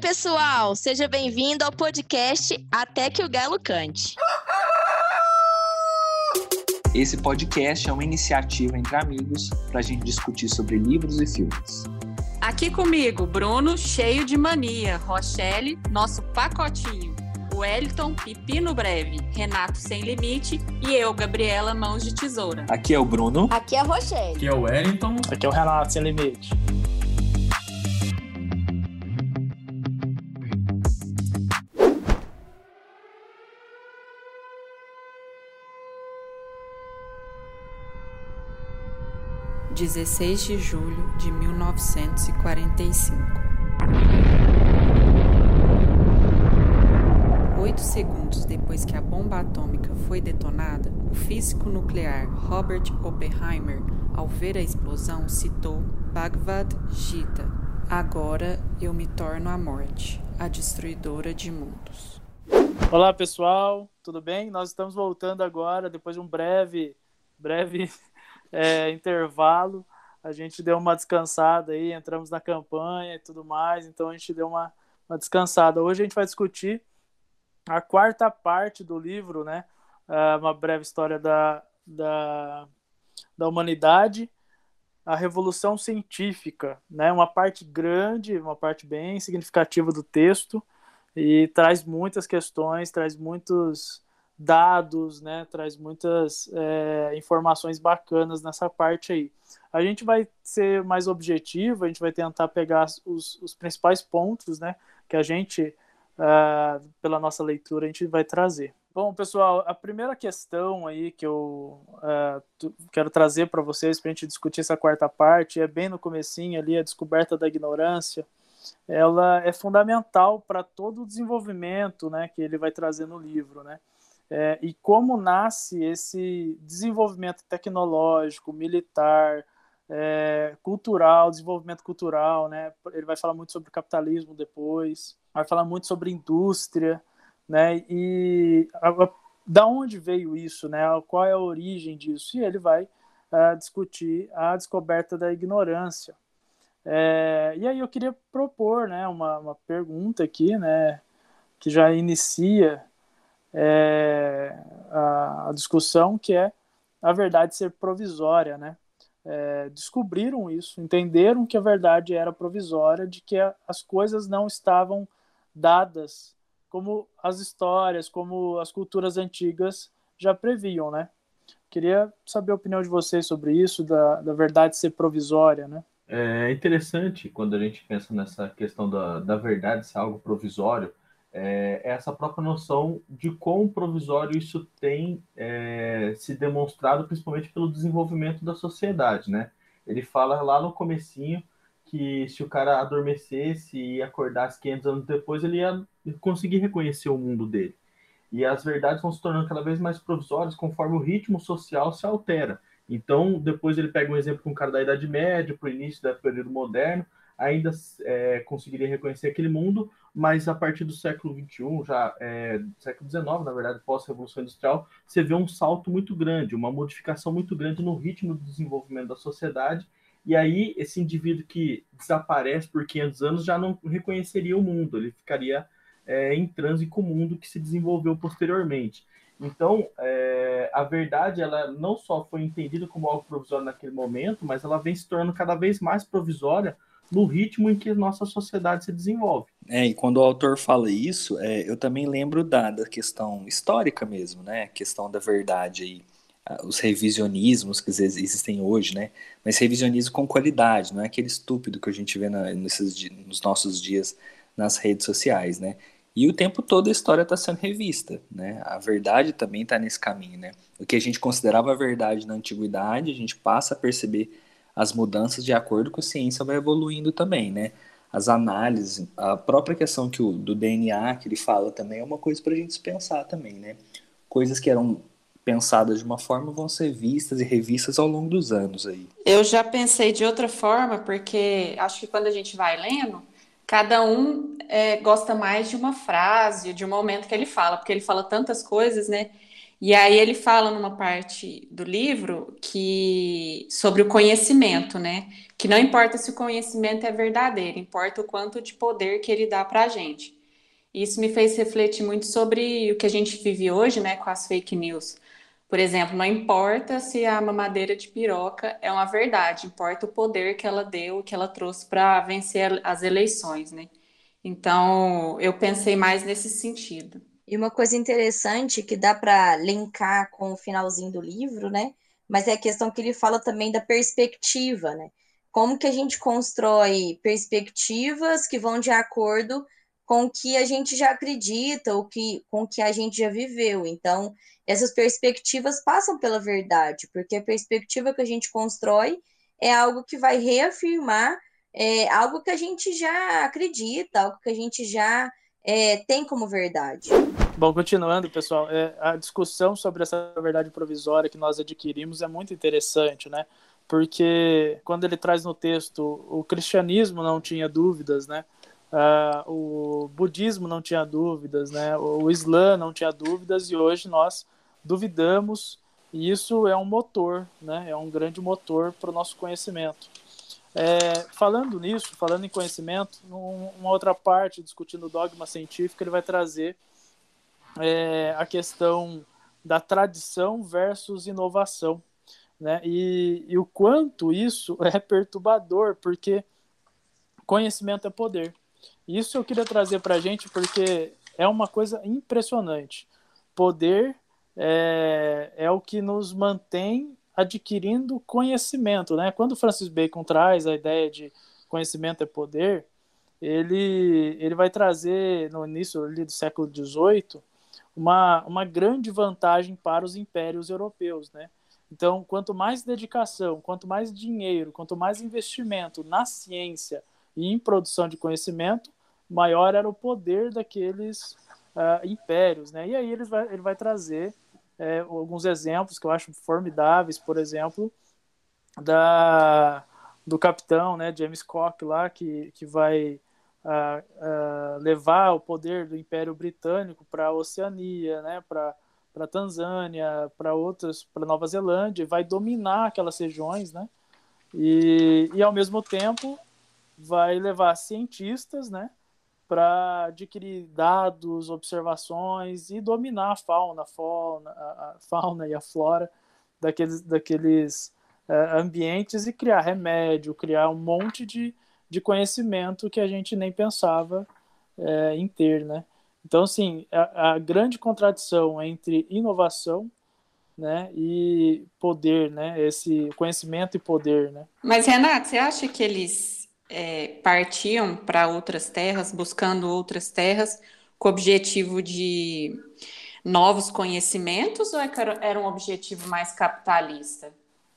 pessoal, seja bem-vindo ao podcast Até que o Galo Cante. Esse podcast é uma iniciativa entre amigos para a gente discutir sobre livros e filmes. Aqui comigo, Bruno, cheio de mania, Rochelle, nosso pacotinho, Wellington, Pepino Breve, Renato Sem Limite e eu, Gabriela Mãos de Tesoura. Aqui é o Bruno. Aqui é a Rochelle. Aqui é o Wellington. Aqui é o Renato Sem Limite. 16 de julho de 1945. Oito segundos depois que a bomba atômica foi detonada, o físico nuclear Robert Oppenheimer, ao ver a explosão, citou Bhagavad Gita: Agora eu me torno a morte, a destruidora de mundos. Olá pessoal, tudo bem? Nós estamos voltando agora depois de um breve, breve é, intervalo, a gente deu uma descansada aí, entramos na campanha e tudo mais, então a gente deu uma, uma descansada. Hoje a gente vai discutir a quarta parte do livro, né? É, uma breve história da, da, da humanidade, a revolução científica, né? Uma parte grande, uma parte bem significativa do texto e traz muitas questões, traz muitos dados, né? Traz muitas é, informações bacanas nessa parte aí. A gente vai ser mais objetivo, a gente vai tentar pegar os, os principais pontos, né? Que a gente, uh, pela nossa leitura, a gente vai trazer. Bom, pessoal, a primeira questão aí que eu uh, quero trazer para vocês para a gente discutir essa quarta parte é bem no comecinho ali, a descoberta da ignorância. Ela é fundamental para todo o desenvolvimento, né, que ele vai trazer no livro, né? É, e como nasce esse desenvolvimento tecnológico, militar, é, cultural, desenvolvimento cultural, né? Ele vai falar muito sobre capitalismo depois, vai falar muito sobre indústria, né? E a, a, da onde veio isso, né? Qual é a origem disso? E ele vai uh, discutir a descoberta da ignorância. É, e aí eu queria propor, né, uma, uma pergunta aqui, né, que já inicia é, a, a, discussão, que é a verdade ser provisória, né? É, descobriram isso, entenderam que a verdade era provisória, de que a, as coisas não estavam dadas como as histórias, como as culturas antigas já previam, né? Queria saber a opinião de vocês sobre isso, da, da verdade ser provisória, né? É interessante quando a gente pensa nessa questão da, da verdade ser algo provisório, é, essa própria noção de quão provisório isso tem é, se demonstrado, principalmente pelo desenvolvimento da sociedade, né? Ele fala lá no comecinho que se o cara adormecesse e acordasse 500 anos depois, ele ia conseguir reconhecer o mundo dele. E as verdades vão se tornando cada vez mais provisórias conforme o ritmo social se altera. Então, depois ele pega um exemplo com um cara da Idade Média, para o início do período moderno, ainda é, conseguiria reconhecer aquele mundo, mas a partir do século XXI, já é, século XIX, na verdade, pós-revolução industrial, você vê um salto muito grande, uma modificação muito grande no ritmo do desenvolvimento da sociedade, e aí esse indivíduo que desaparece por 500 anos já não reconheceria o mundo, ele ficaria é, em transe com o mundo que se desenvolveu posteriormente. Então, é, a verdade, ela não só foi entendida como algo provisório naquele momento, mas ela vem se tornando cada vez mais provisória no ritmo em que nossa sociedade se desenvolve. É, e quando o autor fala isso, é, eu também lembro da, da questão histórica mesmo, né? A questão da verdade aí, os revisionismos que existem hoje, né? Mas revisionismo com qualidade, não é aquele estúpido que a gente vê na, nesses, nos nossos dias nas redes sociais, né? E o tempo todo a história está sendo revista, né? A verdade também está nesse caminho, né? O que a gente considerava verdade na antiguidade, a gente passa a perceber as mudanças de acordo com a ciência vai evoluindo também, né? As análises, a própria questão que o, do DNA que ele fala também é uma coisa para a gente pensar também, né? Coisas que eram pensadas de uma forma vão ser vistas e revistas ao longo dos anos aí. Eu já pensei de outra forma, porque acho que quando a gente vai lendo, cada um é, gosta mais de uma frase, de um momento que ele fala, porque ele fala tantas coisas, né? E aí ele fala numa parte do livro que sobre o conhecimento, né? Que não importa se o conhecimento é verdadeiro, importa o quanto de poder que ele dá para a gente. Isso me fez refletir muito sobre o que a gente vive hoje, né, com as fake news. Por exemplo, não importa se a mamadeira de piroca é uma verdade, importa o poder que ela deu, que ela trouxe para vencer as eleições, né? Então, eu pensei mais nesse sentido. E uma coisa interessante que dá para linkar com o finalzinho do livro, né? Mas é a questão que ele fala também da perspectiva, né? Como que a gente constrói perspectivas que vão de acordo com o que a gente já acredita, ou que, com o que a gente já viveu. Então, essas perspectivas passam pela verdade, porque a perspectiva que a gente constrói é algo que vai reafirmar é, algo que a gente já acredita, algo que a gente já é, tem como verdade. Bom, continuando, pessoal, é, a discussão sobre essa verdade provisória que nós adquirimos é muito interessante, né? Porque quando ele traz no texto o cristianismo não tinha dúvidas, né? Uh, o budismo não tinha dúvidas, né? O Islã não tinha dúvidas e hoje nós duvidamos e isso é um motor, né? É um grande motor para o nosso conhecimento. É, falando nisso, falando em conhecimento, uma outra parte discutindo o dogma científico, ele vai trazer é, a questão da tradição versus inovação, né? E, e o quanto isso é perturbador, porque conhecimento é poder. Isso eu queria trazer para a gente porque é uma coisa impressionante. Poder é, é o que nos mantém adquirindo conhecimento, né? Quando Francis Bacon traz a ideia de conhecimento é poder, ele, ele vai trazer no início do século XVIII uma, uma grande vantagem para os impérios europeus, né? Então, quanto mais dedicação, quanto mais dinheiro, quanto mais investimento na ciência e em produção de conhecimento, maior era o poder daqueles uh, impérios, né? E aí ele vai, ele vai trazer é, alguns exemplos que eu acho formidáveis, por exemplo, da do capitão, né, James Cook lá, que, que vai uh, uh, levar o poder do Império Britânico para a Oceania, né, para para Tanzânia, para outras, para Nova Zelândia, vai dominar aquelas regiões, né? E, e ao mesmo tempo vai levar cientistas, né, para adquirir dados, observações e dominar a fauna, a fauna, a fauna e a flora daqueles, daqueles uh, ambientes e criar remédio, criar um monte de, de conhecimento que a gente nem pensava uh, em ter, né? Então, assim, a, a, grande contradição entre inovação né, e poder, né? Esse conhecimento e poder, né? Mas, Renato, você acha que eles é, partiam para outras terras, buscando outras terras, com o objetivo de novos conhecimentos, ou é era um objetivo mais capitalista?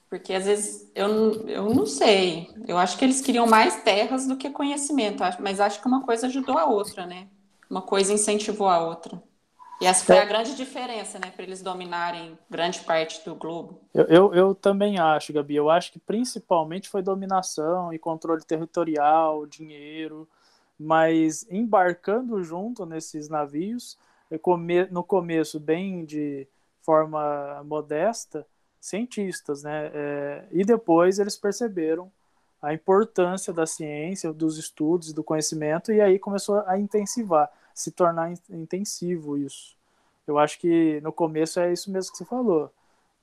Porque às vezes eu, eu não sei. Eu acho que eles queriam mais terras do que conhecimento, mas acho que uma coisa ajudou a outra, né? Uma coisa incentivou a outra. E essa foi a grande diferença, né, para eles dominarem grande parte do globo. Eu, eu, eu, também acho, Gabi. Eu acho que principalmente foi dominação e controle territorial, dinheiro, mas embarcando junto nesses navios, no começo bem de forma modesta, cientistas, né? É, e depois eles perceberam a importância da ciência, dos estudos, do conhecimento, e aí começou a intensivar se tornar intensivo isso. Eu acho que no começo é isso mesmo que você falou.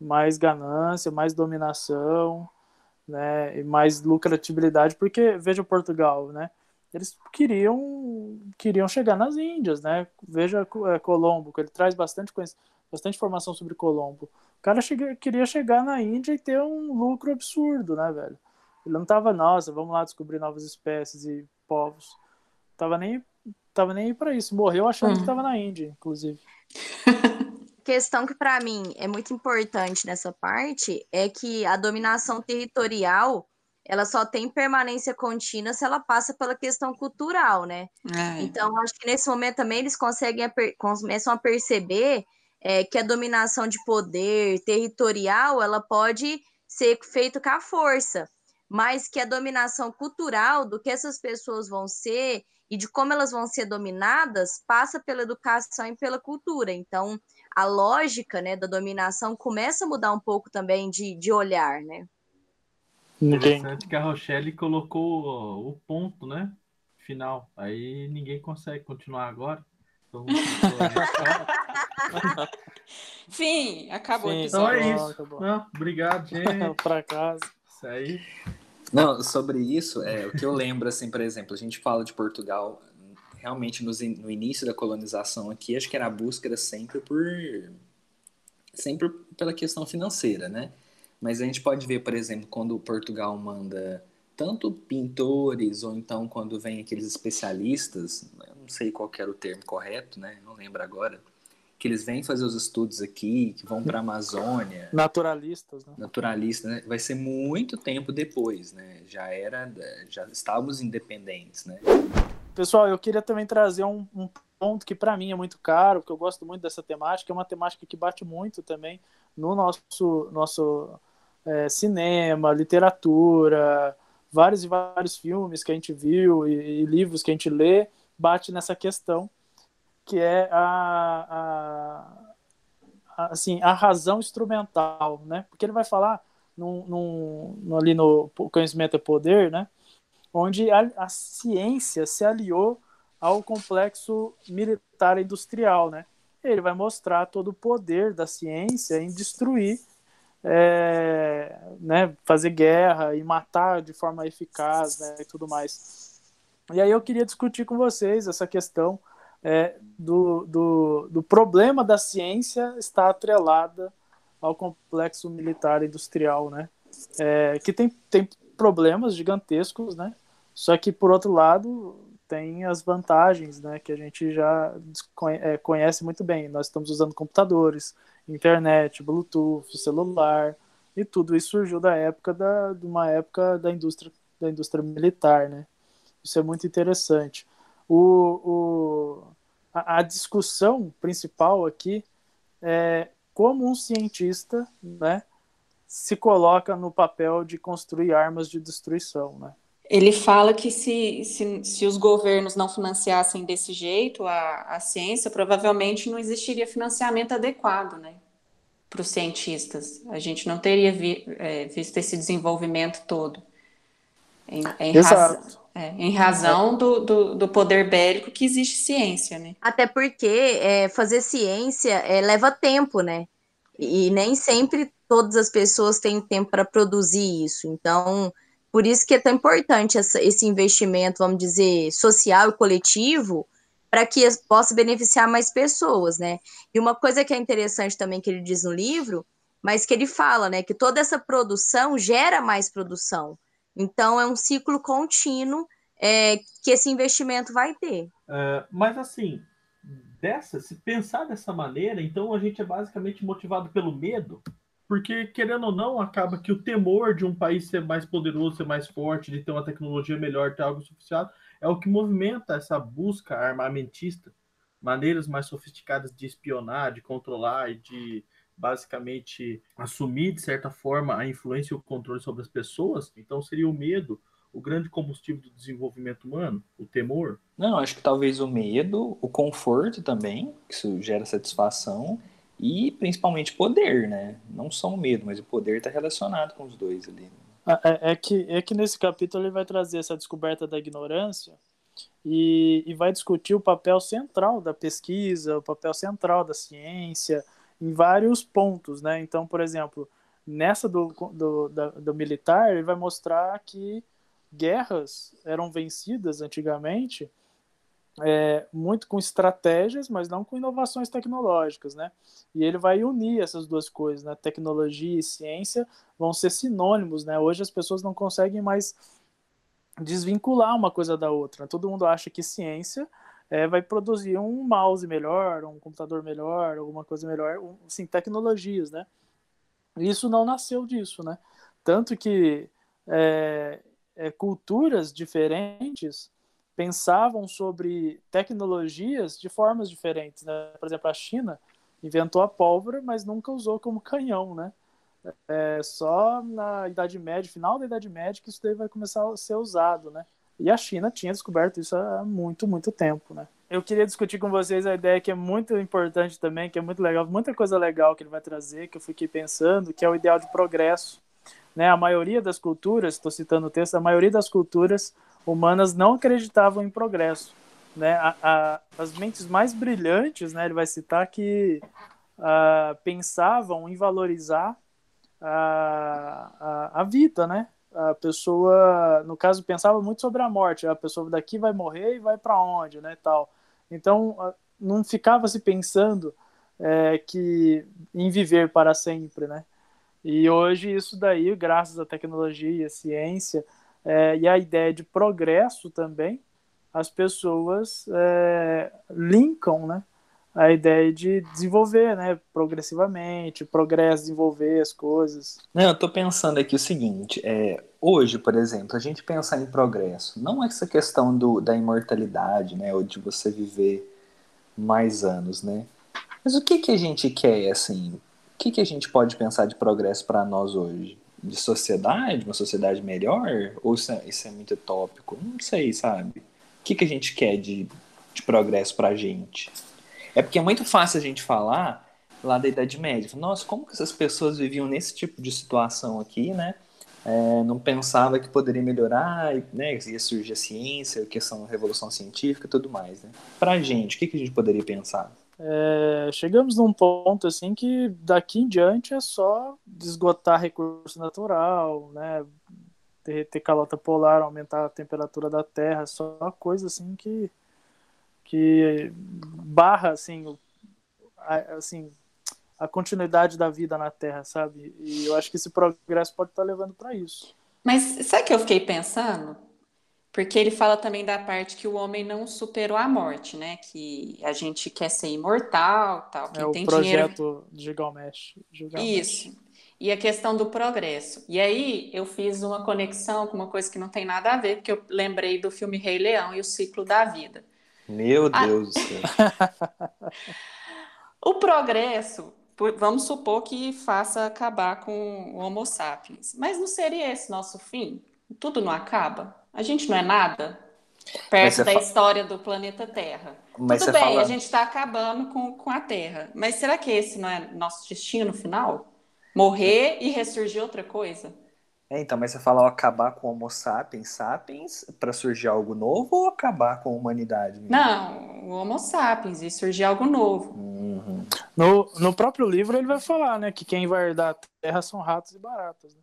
Mais ganância, mais dominação, né, e mais lucratividade, porque veja Portugal, né? Eles queriam queriam chegar nas Índias, né? Veja é, Colombo, que ele traz bastante bastante informação sobre Colombo. O cara chega, queria chegar na Índia e ter um lucro absurdo, né, velho? Ele não tava, nossa, vamos lá descobrir novas espécies e povos. Tava nem tava nem aí para isso. Morreu achando que estava uhum. na Índia, inclusive. Questão que para mim é muito importante nessa parte é que a dominação territorial ela só tem permanência contínua se ela passa pela questão cultural, né? É. Então, acho que nesse momento também eles conseguem começam a perceber é, que a dominação de poder territorial ela pode ser feita com a força. mas que a dominação cultural do que essas pessoas vão ser e de como elas vão ser dominadas passa pela educação e pela cultura. Então, a lógica né, da dominação começa a mudar um pouco também de, de olhar, né? Interessante que a Rochelle colocou o ponto, né? Final. Aí ninguém consegue continuar agora. Então, Fim, acabou Sim, Então é isso. Não, obrigado, gente. para casa. Isso aí. Não, sobre isso, é, o que eu lembro, assim, por exemplo, a gente fala de Portugal, realmente no, início da colonização aqui, acho que era a busca era sempre por. sempre pela questão financeira, né? Mas a gente pode ver, por exemplo, quando Portugal manda tanto pintores, ou então quando vem aqueles especialistas, não sei qual era o termo correto, né? Não lembro agora que eles vêm fazer os estudos aqui, que vão para a Amazônia. Naturalistas, né? Naturalistas, né? Vai ser muito tempo depois, né? Já era, já estávamos independentes, né? Pessoal, eu queria também trazer um, um ponto que para mim é muito caro, porque eu gosto muito dessa temática, é uma temática que bate muito também no nosso nosso é, cinema, literatura, vários e vários filmes que a gente viu e, e livros que a gente lê, bate nessa questão que é a, a, assim, a razão instrumental, né? Porque ele vai falar num, num, ali no Conhecimento é Poder, né? Onde a, a ciência se aliou ao complexo militar industrial, né? Ele vai mostrar todo o poder da ciência em destruir, é, né, fazer guerra e matar de forma eficaz, né, e tudo mais. E aí eu queria discutir com vocês essa questão é, do, do, do problema da ciência está atrelada ao complexo militar industrial, né? É, que tem, tem problemas gigantescos, né? Só que, por outro lado, tem as vantagens, né? Que a gente já é, conhece muito bem. Nós estamos usando computadores, internet, Bluetooth, celular, e tudo isso surgiu da época da, de uma época da indústria, da indústria militar, né? Isso é muito interessante. O, o, a, a discussão principal aqui é como um cientista né, se coloca no papel de construir armas de destruição. Né? Ele fala que se, se, se os governos não financiassem desse jeito a, a ciência, provavelmente não existiria financiamento adequado né, para os cientistas. A gente não teria vi, é, visto esse desenvolvimento todo. Em, em Exato. Razão, é, em razão do, do, do, poder bélico que existe ciência, né? Até porque é, fazer ciência é, leva tempo, né? E nem sempre todas as pessoas têm tempo para produzir isso. Então, por isso que é tão importante essa, esse investimento, vamos dizer, social e coletivo, para que possa beneficiar mais pessoas, né? E uma coisa que é interessante também que ele diz no livro, mas que ele fala, né, que toda essa produção gera mais produção. Então, é um ciclo contínuo é, que esse investimento vai ter. Uh, mas, assim, dessa, se pensar dessa maneira, então a gente é basicamente motivado pelo medo, porque, querendo ou não, acaba que o temor de um país ser mais poderoso, ser mais forte, de ter uma tecnologia melhor, ter algo suficiente, é o que movimenta essa busca armamentista, maneiras mais sofisticadas de espionar, de controlar e de basicamente assumir, de certa forma, a influência e o controle sobre as pessoas, então seria o medo o grande combustível do desenvolvimento humano? O temor? Não, acho que talvez o medo, o conforto também, que isso gera satisfação, e principalmente poder, né? Não só o medo, mas o poder está relacionado com os dois ali. Né? Ah, é, é, que, é que nesse capítulo ele vai trazer essa descoberta da ignorância e, e vai discutir o papel central da pesquisa, o papel central da ciência, em vários pontos, né? Então, por exemplo, nessa do, do, da, do militar, ele vai mostrar que guerras eram vencidas antigamente é, muito com estratégias, mas não com inovações tecnológicas, né? E ele vai unir essas duas coisas, né? Tecnologia e ciência vão ser sinônimos, né? Hoje as pessoas não conseguem mais desvincular uma coisa da outra. Né? Todo mundo acha que ciência é, vai produzir um mouse melhor, um computador melhor, alguma coisa melhor, um, assim, tecnologias, né? Isso não nasceu disso, né? Tanto que é, é, culturas diferentes pensavam sobre tecnologias de formas diferentes, né? Por exemplo, a China inventou a pólvora, mas nunca usou como canhão, né? É só na Idade Média, final da Idade Média, que isso daí vai começar a ser usado, né? E a China tinha descoberto isso há muito, muito tempo, né? Eu queria discutir com vocês a ideia que é muito importante também, que é muito legal, muita coisa legal que ele vai trazer, que eu fiquei pensando, que é o ideal de progresso. Né? A maioria das culturas, estou citando o texto, a maioria das culturas humanas não acreditavam em progresso. Né? A, a, as mentes mais brilhantes, né, ele vai citar que uh, pensavam em valorizar a, a, a vida, né? A pessoa, no caso, pensava muito sobre a morte. A pessoa daqui vai morrer e vai para onde, né, tal. Então, não ficava se pensando é, que em viver para sempre, né? E hoje isso daí, graças à tecnologia, à ciência é, e à ideia de progresso também, as pessoas é, linkam, né? A ideia de desenvolver, né, progressivamente, progresso, desenvolver as coisas. Não, eu tô pensando aqui o seguinte, é, hoje, por exemplo, a gente pensar em progresso, não é essa questão do, da imortalidade, né, ou de você viver mais anos, né, mas o que que a gente quer, assim, o que que a gente pode pensar de progresso para nós hoje? De sociedade, uma sociedade melhor? Ou isso é, isso é muito utópico? Não sei, sabe? O que que a gente quer de, de progresso pra gente? É porque é muito fácil a gente falar lá da Idade Média. Nossa, como que essas pessoas viviam nesse tipo de situação aqui, né? É, não pensava que poderia melhorar, né? Ia surgir a ciência, a questão da revolução científica e tudo mais, né? Pra gente, o que, que a gente poderia pensar? É, chegamos num ponto assim que daqui em diante é só esgotar recurso natural, né? Derreter calota polar, aumentar a temperatura da Terra, só coisa assim que que barra assim, a, assim a continuidade da vida na Terra, sabe? E eu acho que esse progresso pode estar levando para isso. Mas sabe que eu fiquei pensando? Porque ele fala também da parte que o homem não superou a morte, né? Que a gente quer ser imortal, tal. é o tem projeto dinheiro... Gilgamesh. Gilgamesh. Isso. E a questão do progresso. E aí eu fiz uma conexão com uma coisa que não tem nada a ver, porque eu lembrei do filme Rei Leão e o ciclo da vida. Meu ah. Deus do céu. o progresso, vamos supor que faça acabar com o Homo sapiens. Mas não seria esse nosso fim? Tudo não acaba? A gente não é nada? Perto da fa... história do planeta Terra. Mas Tudo bem, fala... a gente está acabando com, com a Terra. Mas será que esse não é nosso destino final? Morrer e ressurgir outra coisa? É, então, mas você fala acabar com o Homo sapiens sapiens para surgir algo novo ou acabar com a humanidade? Mesmo? Não, o Homo sapiens e surgir algo novo. Uhum. No, no próprio livro ele vai falar, né, que quem vai herdar a terra são ratos e baratas. Né?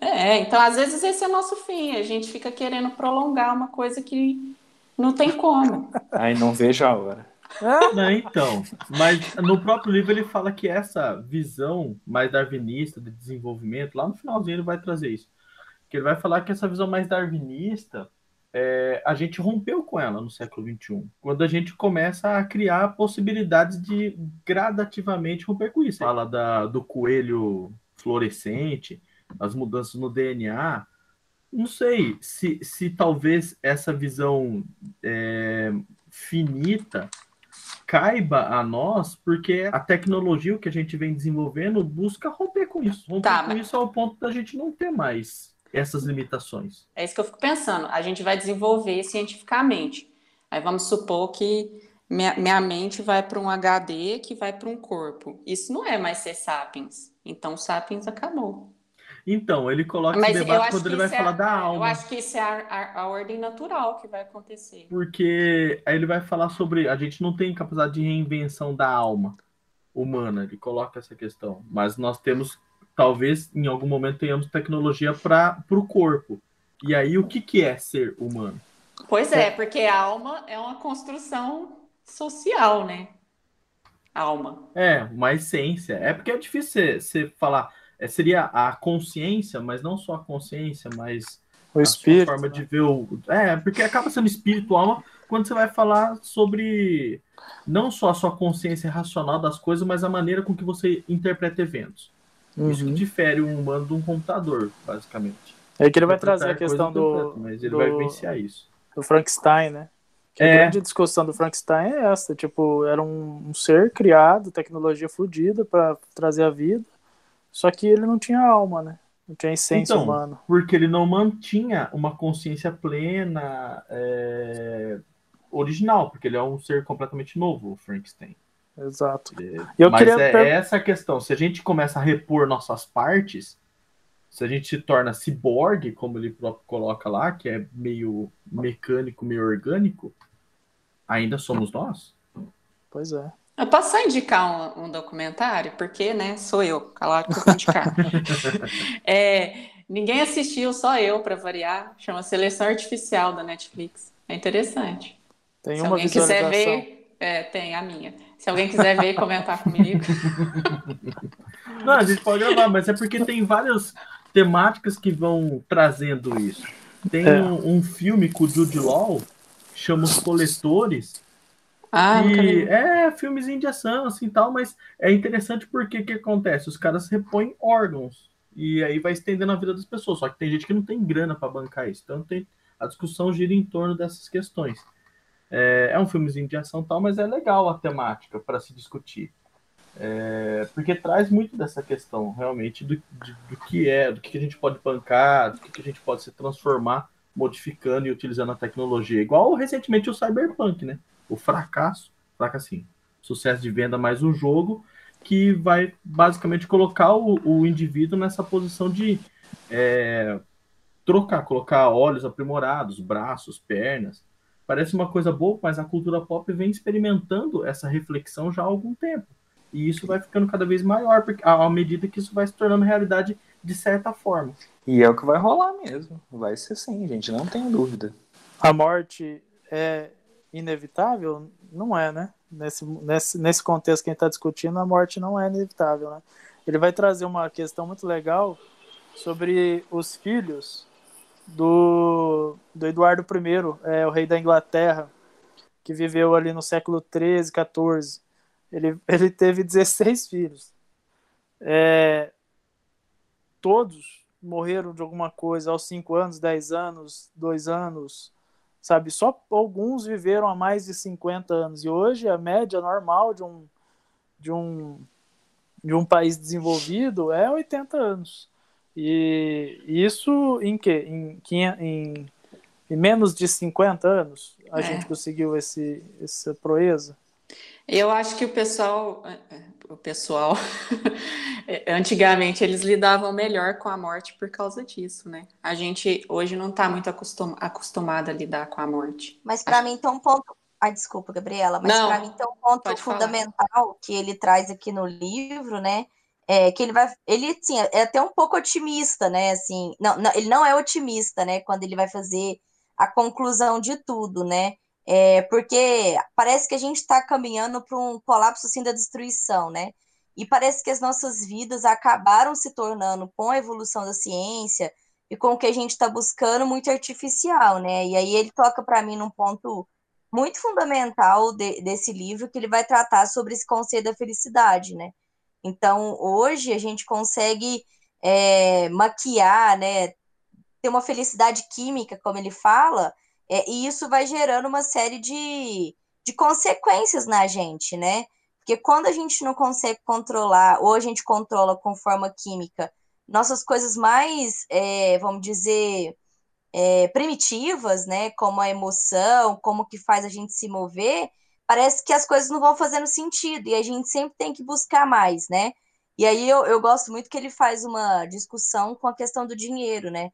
É, então às vezes esse é o nosso fim. A gente fica querendo prolongar uma coisa que não tem como. Aí não vejo a hora. Não, então, mas no próprio livro ele fala que essa visão mais darwinista de desenvolvimento, lá no finalzinho ele vai trazer isso. Que ele vai falar que essa visão mais darwinista, é, a gente rompeu com ela no século XXI. Quando a gente começa a criar possibilidades de gradativamente romper com isso. Fala da, do coelho fluorescente, as mudanças no DNA. Não sei se, se talvez essa visão é, finita caiba a nós, porque a tecnologia que a gente vem desenvolvendo busca romper com isso. Romper tá, com mas... isso ao ponto da gente não ter mais essas limitações. É isso que eu fico pensando. A gente vai desenvolver cientificamente. Aí vamos supor que minha, minha mente vai para um HD que vai para um corpo. Isso não é mais ser sapiens. Então, sapiens acabou. Então, ele coloca Mas esse debate quando ele vai é, falar da alma. Eu acho que isso é a, a, a, ordem natural que vai acontecer. Porque aí ele vai falar sobre. A gente não tem capacidade de reinvenção da alma humana, ele coloca essa questão. Mas nós temos, talvez em algum momento tenhamos tecnologia para o corpo. E aí, o que, que é ser humano? Pois é, é, porque a alma é uma construção social, né? Alma. É, uma essência. É porque é difícil você falar é, seria a consciência, mas não só a consciência, mas o espírito, forma né? de ver o. É, porque acaba sendo espírito, alma, quando você vai falar sobre não só a sua consciência racional das coisas, mas a maneira com que você interpreta eventos. Uhum. Isso que difere um humano de um computador, basicamente. É que ele vai trazer a questão do. Mas ele do, vai vivenciar isso. Do Frankenstein, né? Que é. A grande discussão do Frankenstein é essa: tipo, era um, um ser criado, tecnologia fodida para trazer a vida Só que ele não tinha alma, né? Não tinha essência Então, humana. Porque ele não mantinha uma consciência plena é, original, porque ele é um ser completamente novo, o Frankenstein. Exato. Eu Mas queria é per- essa a questão. Se a gente começa a repor nossas partes, se a gente se torna ciborgue, como ele próprio coloca lá, que é meio mecânico, meio orgânico, ainda somos nós? Pois é. Eu posso só indicar um, um documentário? Porque, né, sou eu, claro que eu vou indicar. É, ninguém assistiu, só eu, para variar. Chama Seleção Artificial da Netflix. É interessante. Tem Se uma alguém quiser ver, é, tem a minha. Se alguém quiser ver e comentar comigo. Não, a gente pode gravar, mas é porque tem várias temáticas que vão trazendo isso. Tem É. um, um filme com o Jude Law, que chama Os Coletores, Ah, E é filmezinho de ação, assim tal, mas é interessante porque o que acontece? Os caras repõem órgãos. E aí vai estendendo a vida das pessoas. Só que tem gente que não tem grana para bancar isso. Então tem, a discussão gira em torno dessas questões. É, é um filmezinho de ação tal, mas é legal a temática para se discutir. É, porque traz muito dessa questão, realmente, do, de- do que é, do que a gente pode bancar, do que que a gente pode se transformar modificando e utilizando a tecnologia. Igual recentemente o Cyberpunk, né? O fracasso, fracassinho, sucesso de venda mais um jogo que vai basicamente colocar o, o indivíduo nessa posição de é, trocar, colocar olhos aprimorados, braços, pernas. Parece uma coisa boa, mas a cultura pop vem experimentando essa reflexão já há algum tempo. E isso vai ficando cada vez maior, porque, à à medida que isso vai se tornando realidade de certa forma. E é o que vai rolar mesmo. Vai ser sim, gente, não tenho dúvida. A morte é inevitável? Não é, né? Nesse, nesse, nesse contexto que a gente está discutindo, a morte não é inevitável, né? Ele vai trazer uma questão muito legal sobre os filhos do, do Eduardo I, é, o rei da Inglaterra, que viveu ali no século 13, 14. Ele, ele teve 16 filhos. É, todos morreram de alguma coisa aos 5 anos, 10 anos, 2 anos, sabe? Só alguns viveram há mais de 50 anos. E hoje a média normal de um, de um, de um país desenvolvido é 80 anos. E isso em que? Em, em, em menos de 50 anos a É. gente conseguiu esse, essa proeza. Eu acho que o pessoal, o pessoal, antigamente eles lidavam melhor com a morte por causa disso, né? A gente hoje não está muito acostum, acostumado a lidar com a morte. Mas para mim tem um ponto. Ai, desculpa, Gabriela, mas para mim tem um ponto pode falar. fundamental que ele traz aqui no livro, né? É que ele vai. Ele, assim, é até um pouco otimista, né? Assim, não, não, ele não é otimista, né? Quando ele vai fazer a conclusão de tudo, né? É, porque parece que a gente está caminhando para um colapso assim, da destruição, né? E parece que as nossas vidas acabaram se tornando, com a evolução da ciência e com o que a gente está buscando, muito artificial, né? E aí ele toca para mim num ponto muito fundamental de- desse livro, que ele vai tratar sobre esse conceito da felicidade, né? Então, hoje a gente consegue é, maquiar, né? Ter uma felicidade química, como ele fala, é, e isso vai gerando uma série de, de consequências na gente, né? Porque quando a gente não consegue controlar, ou a gente controla com forma química, nossas coisas mais, é, vamos dizer, é, primitivas, né? Como a emoção, como que faz a gente se mover, parece que as coisas não vão fazendo sentido e a gente sempre tem que buscar mais, né? E aí eu, eu gosto muito que ele faz uma discussão com a questão do dinheiro, né?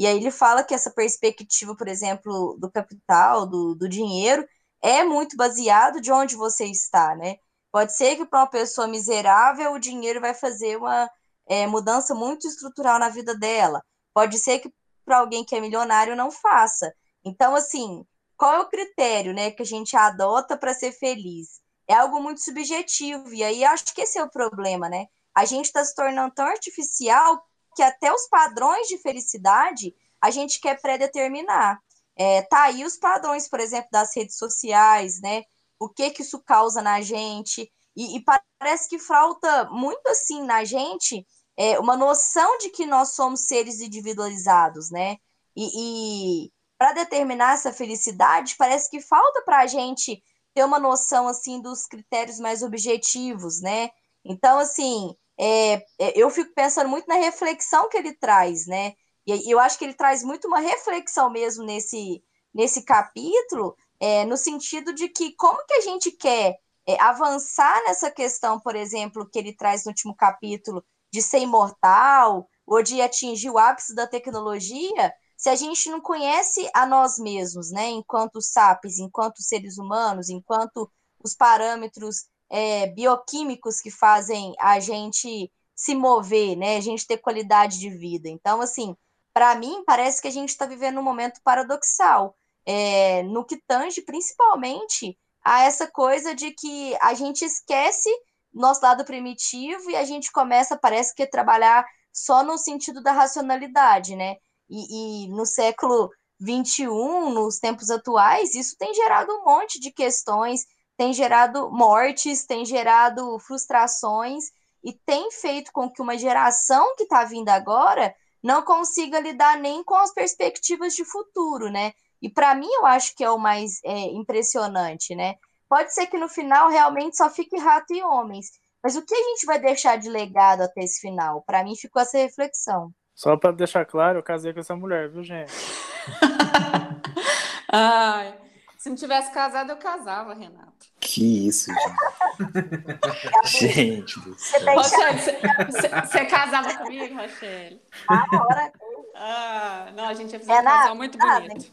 E aí ele fala que essa perspectiva, por exemplo, do capital, do, do dinheiro, é muito baseado de onde você está, né? Pode ser que para uma pessoa miserável o dinheiro vai fazer uma é, mudança muito estrutural na vida dela. Pode ser que para alguém que é milionário não faça. Então, assim, qual é o critério, né, que a gente adota para ser feliz? É algo muito subjetivo. E aí acho que esse é o problema, né? A gente está se tornando tão artificial que até os padrões de felicidade a gente quer predeterminar. É, tá aí os padrões, por exemplo, das redes sociais, né? O que que isso causa na gente? E, e parece que falta muito assim na gente é, uma noção de que nós somos seres individualizados, né? E, e para determinar essa felicidade, parece que falta para a gente ter uma noção assim dos critérios mais objetivos, né? Então, assim, é, é, eu fico pensando muito na reflexão que ele traz, né? E eu acho que ele traz muito uma reflexão mesmo nesse, nesse capítulo, é, no sentido de que como que a gente quer é, avançar nessa questão, por exemplo, que ele traz no último capítulo, de ser imortal, ou de atingir o ápice da tecnologia, se a gente não conhece a nós mesmos, né, enquanto sapiens, enquanto seres humanos, enquanto os parâmetros é, bioquímicos que fazem a gente se mover, né? A gente ter qualidade de vida. Então, assim, para mim, parece que a gente está vivendo um momento paradoxal, é, no que tange principalmente a essa coisa de que a gente esquece nosso lado primitivo e a gente começa, parece que, a trabalhar só no sentido da racionalidade, né? E, e no século 21, nos tempos atuais, isso tem gerado um monte de questões tem gerado mortes, tem gerado frustrações e tem feito com que uma geração que está vindo agora não consiga lidar nem com as perspectivas de futuro, né? E para mim eu acho que é o mais é, impressionante, né? Pode ser que no final realmente só fique rato e homens, mas o que a gente vai deixar de legado até esse final? Para mim ficou essa reflexão. Só para deixar claro, eu casei com essa mulher, viu, gente? Ai, se não tivesse casado, eu casava, Renato. Que isso, gente. gente do céu. você casava comigo, Rochelle? Ah, agora. Ah, não, a gente ia fazer é um casal muito bonito.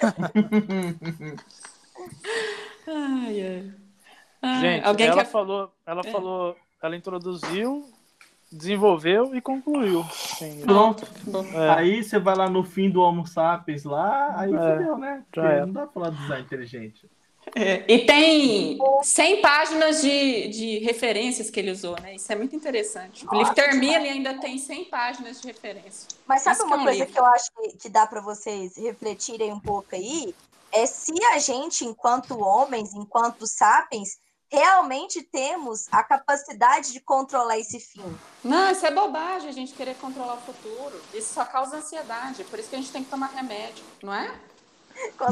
ai, ai. Gente, Alguém ela quer... falou, ela é. falou, ela introduziu desenvolveu e concluiu. Sim, Pronto. É. Aí você vai lá no fim do Homo sapiens lá, aí é. fodeu, né? É. Não dá pra falar de design inteligente. É. E tem 100 páginas de, de referências que ele usou, né? Isso é muito interessante. O livro termina e ainda tem 100 páginas de referência. Mas sabe Isso uma é um coisa livro. que eu acho que, que dá para vocês refletirem um pouco aí? É se a gente, enquanto homens, enquanto sapiens, realmente temos a capacidade de controlar esse fim. Não, isso é bobagem a gente querer controlar o futuro. Isso só causa ansiedade. Por isso que a gente tem que tomar remédio, não é?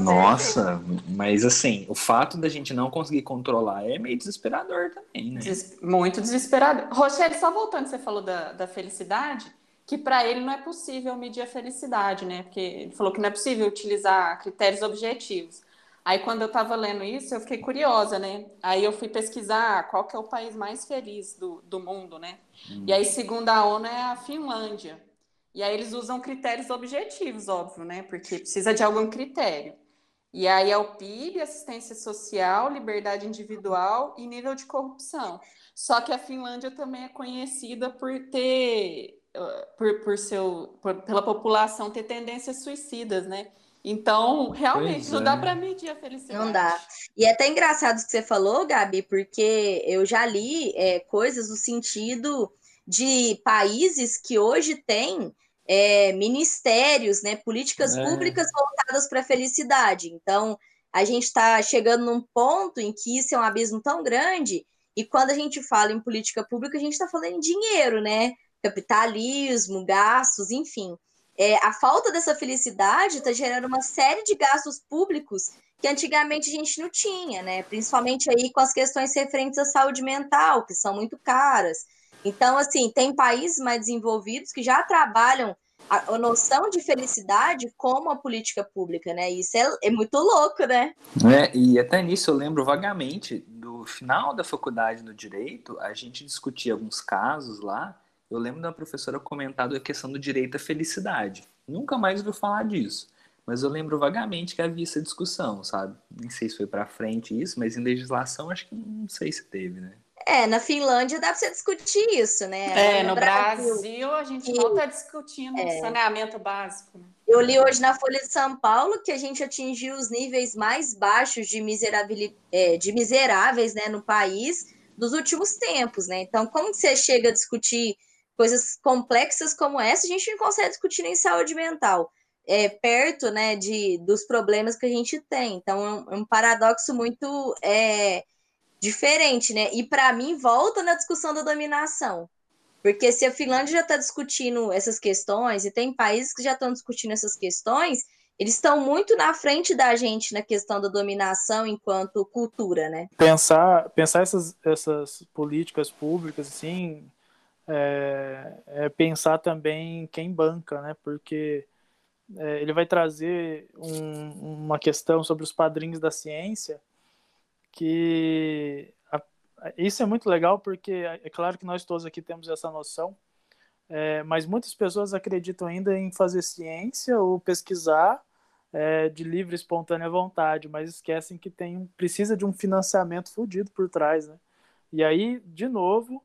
Nossa, mas assim, o fato da gente não conseguir controlar é meio desesperador também, né? Des muito desesperador. Rochelle, só voltando, você falou da, da felicidade, que para ele não é possível medir a felicidade, né? Porque ele falou que não é possível utilizar critérios objetivos. Aí quando eu estava lendo isso, eu fiquei curiosa, né? Aí eu fui pesquisar qual que é o país mais feliz do, do mundo, né? Hum. E aí, segundo a ONU, é a Finlândia. E aí eles usam critérios objetivos, óbvio, né? Porque precisa de algum critério. E aí é o PIB, assistência social, liberdade individual e nível de corrupção. Só que a Finlândia também é conhecida por ter, por, por seu, por, pela população ter tendências suicidas, né? Então, realmente, pois não é. dá para medir a felicidade. Não dá. E é até engraçado o que você falou, Gabi, porque eu já li é, coisas no sentido de países que hoje têm é, ministérios, né, políticas é. públicas voltadas para a felicidade. Então, a gente está chegando num ponto em que isso é um abismo tão grande, e quando a gente fala em política pública, a gente está falando em dinheiro, né? Capitalismo, gastos, enfim é, a falta dessa felicidade está gerando uma série de gastos públicos que antigamente a gente não tinha, né? Principalmente aí com as questões referentes à saúde mental, que são muito caras. Então, assim, tem países mais desenvolvidos que já trabalham a, noção de felicidade como a política pública, né? Isso é, é muito louco, né? É, e até nisso eu lembro vagamente do final da faculdade no direito, a gente discutia alguns casos lá eu lembro da professora comentado a questão do direito à felicidade. Nunca mais ouviu falar disso. Mas eu lembro vagamente que havia essa discussão, sabe? Nem sei se foi para frente isso, mas em legislação acho que não sei se teve, né? É, na Finlândia dá para você discutir isso, né? É, no, no Brasil, Brasil, a gente e, não está discutindo é, saneamento básico. Né? Eu li hoje na Folha de São Paulo que a gente atingiu os níveis mais baixos de, é, de miseráveis né, no país dos últimos tempos, né? Então, como que você chega a discutir coisas complexas como essa, a gente não consegue discutir em saúde mental, é, perto né, de, dos problemas que a gente tem. Então, é um, é um paradoxo muito é, diferente, né? E para mim, volta na discussão da dominação. Porque se a Finlândia já está discutindo essas questões, e tem países que já estão discutindo essas questões, eles estão muito na frente da gente na questão da dominação enquanto cultura, né? Pensar, pensar essas, essas políticas públicas, assim, é, é pensar também quem banca, né? Porque é, ele vai trazer um, uma questão sobre os padrinhos da ciência que a, isso é muito legal porque é claro que nós todos aqui temos essa noção, é, mas muitas pessoas acreditam ainda em fazer ciência ou pesquisar é, de livre espontânea vontade, mas esquecem que tem precisa de um financiamento fodido por trás, né? E aí, de novo,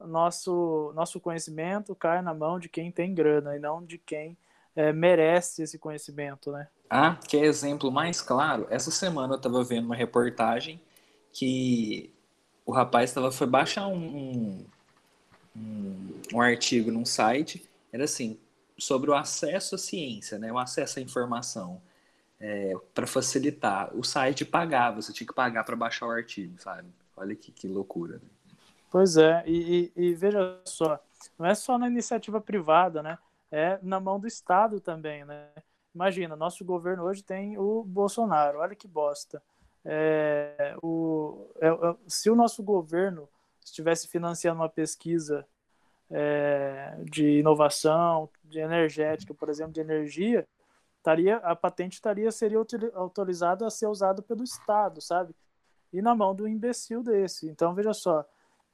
nosso nosso conhecimento cai na mão de quem tem grana e não de quem é, merece esse conhecimento, né? Ah, que é exemplo mais claro. Essa semana eu estava vendo uma reportagem que o rapaz tava, foi baixar um, um, um artigo num site, era assim, sobre o acesso à ciência, né, o acesso à informação, é, para facilitar. O site pagava, você tinha que pagar para baixar o artigo, sabe? Olha que, que loucura. Né? Pois é, e, e, e, veja só, não é só na iniciativa privada, né? É na mão do Estado também, né? Imagina, nosso governo hoje tem o Bolsonaro, olha que bosta. É, o, é, é se o nosso governo estivesse financiando uma pesquisa é, de inovação, de energética, por exemplo, de energia, estaria, a patente estaria seria autorizada a ser usada pelo Estado, sabe? E na mão do imbecil desse. Então, veja só,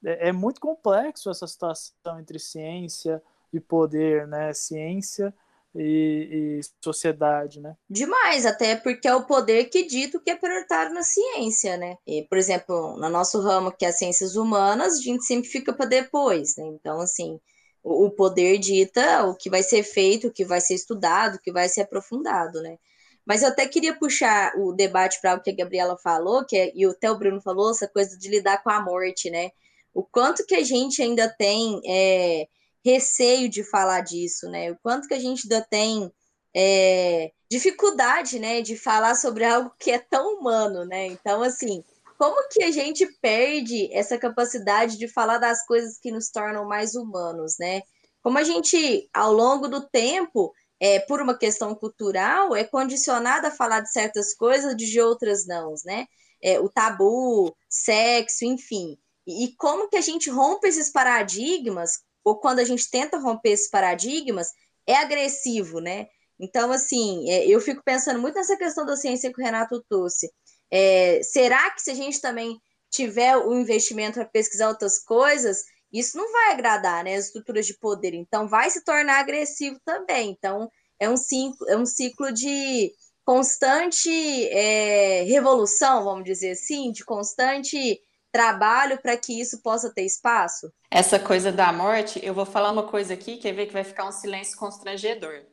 é, é muito complexo essa situação entre ciência e poder, né? Ciência e, e, sociedade, né? Demais, até porque é o poder que dita o que é prioritário na ciência, né? E, por exemplo, no nosso ramo, que é as ciências humanas, a gente sempre fica para depois, né? Então, assim, o, o poder dita o que vai ser feito, o que vai ser estudado, o que vai ser aprofundado, né? Mas eu até queria puxar o debate para o que a Gabriela falou, que é, e até o Bruno falou, essa coisa de lidar com a morte, né? O quanto que a gente ainda tem é, receio de falar disso, né? O quanto que a gente ainda tem é, dificuldade, né, de falar sobre algo que é tão humano, né? Então, assim, como que a gente perde essa capacidade de falar das coisas que nos tornam mais humanos, né? Como a gente, ao longo do tempo, é, por uma questão cultural, é condicionada a falar de certas coisas, de outras não, né? É, o tabu, sexo, enfim. E, e como que a gente rompe esses paradigmas ou quando a gente tenta romper esses paradigmas, é agressivo, né? Então, assim, é, eu fico pensando muito nessa questão da ciência que o Renato trouxe. É, será que se a gente também tiver o investimento para pesquisar outras coisas, isso não vai agradar né, as estruturas de poder, então vai se tornar agressivo também. Então, é um ciclo, é um ciclo de constante é, revolução, vamos dizer assim, de constante trabalho para que isso possa ter espaço? Essa coisa da morte, eu vou falar uma coisa aqui, quer ver que vai ficar um silêncio constrangedor.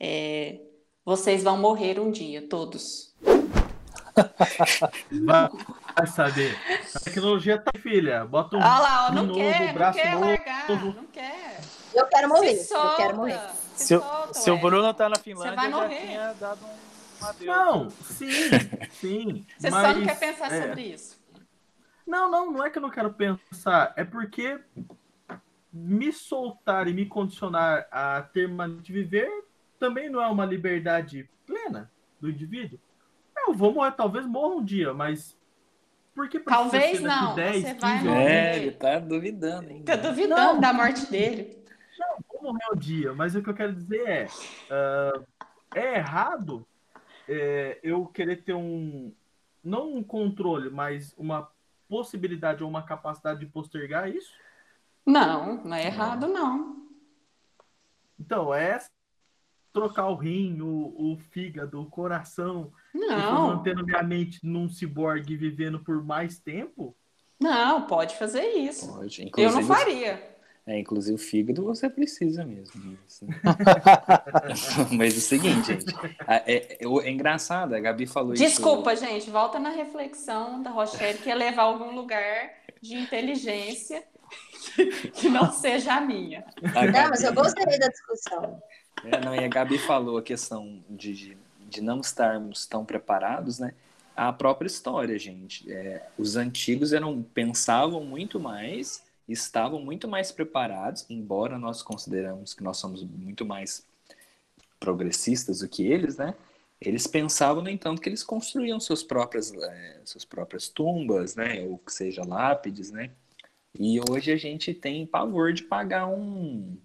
É, vocês vão morrer um dia, todos. Vai saber. A tecnologia tá filha. Bota um, Olha lá, ó, não, novo, quer, braço não quer novo, largar, não quer. Eu quero morrer. Se solta, eu quero morrer. Se, se, solta, se o Bruno tá na Finlândia, vai morrer. já tinha dado um adeus. Não, sim, sim. Você mas, só não quer pensar é, sobre isso. Não, não, não é que eu não quero pensar, é porque me soltar e me condicionar a ter maneira de viver também não é uma liberdade plena do indivíduo. Eu vou morrer, talvez morra um dia, mas por que Talvez não. 10, você 15 vai morrer. É, ele tá duvidando. Hein? Tá duvidando não, da morte dele. Não, vou morrer um dia, mas o que eu quero dizer é uh, é errado é, eu querer ter um não um controle, mas uma possibilidade ou uma capacidade de postergar isso? Não, não é errado, não. Então, é trocar o rim, o, o fígado, o coração, não. mantendo minha mente num ciborgue vivendo por mais tempo? Não, pode fazer isso. Pode. Inclusive, Eu não faria. É, inclusive o fígado você precisa mesmo. Mas é o seguinte, gente. É, é, é, engraçado, a Gabi falou Desculpa, isso. Desculpa, gente. Volta na reflexão da Rochelle, que é levar algum lugar de inteligência que não seja a minha. A Gabi... Não, mas eu gostei da discussão. É, não, e a Gabi falou a questão de, de não estarmos tão preparados, né? A própria história, gente. É, os antigos eram pensavam muito mais estavam muito mais preparados, embora nós consideramos que nós somos muito mais progressistas do que eles, né? Eles pensavam, no entanto, que eles construíam suas próprias, é, suas próprias tumbas, né? Ou que seja lápides, né? E hoje a gente tem pavor de pagar um